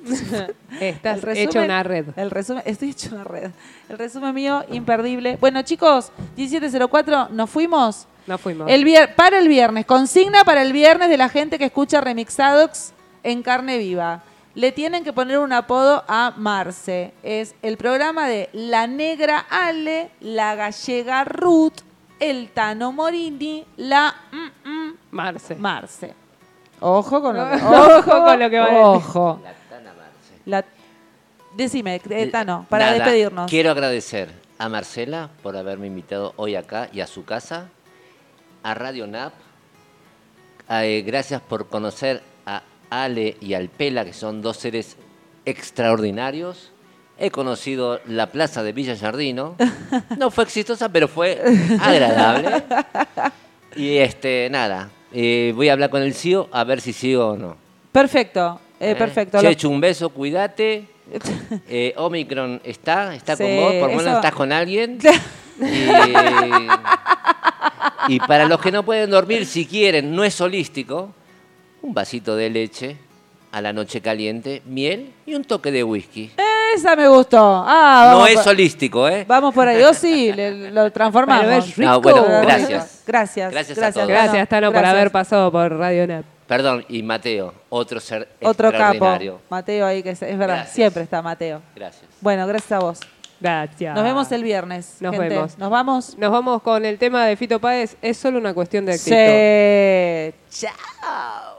Estás El resumen- hecho una red. El resumen, estoy hecho una red. El resumen mío, imperdible. Bueno, chicos, 1704, nos fuimos. No fuimos. El vier- para el viernes, consigna para el viernes de la gente que escucha Remixadox en carne viva. Le tienen que poner un apodo a Marce. Es el programa de La Negra Ale, La Gallega Ruth, El Tano Morini, La mm, mm, Marce. Marce. Ojo con lo que, Ojo con lo que va a decir. Ojo. La- decime, eh, Tano, para Nada, despedirnos. Quiero agradecer a Marcela por haberme invitado hoy acá y a su casa, a Radio NAP. eh, gracias por conocer a Ale y al Pela, que son dos seres extraordinarios. He conocido la plaza de Villa Jardino. No fue exitosa, pero fue agradable. Y este, nada, eh, voy a hablar con el CEO a ver si sigo o no. Perfecto, eh, ¿Eh? perfecto. Chechu, un beso, cuídate. Eh, Omicron está, está Sí, con vos, por lo menos estás con alguien. Y, y para los que no pueden dormir, si quieren, no es holístico, un vasito de leche a la noche caliente, miel y un toque de whisky. Esa me gustó. Ah, No es por- holístico, ¿eh? Vamos por ahí. Yo sí, le- lo transformamos. Pero es rico. Ah, bueno, Pero gracias. Gracias. Gracias a gracias, todos. Gracias, Tano, por Gracias. haber pasado por Radio NAP. Perdón, y Mateo, otro ser Otro capo. Mateo ahí, que es, es verdad, Gracias. siempre está Mateo. Gracias. Bueno, gracias a vos. Gracias. Nos vemos el viernes. Nos gente. vemos. Nos vamos. Nos vamos con el tema de Fito Páez. Es solo una cuestión de actitud. Sí. Chao.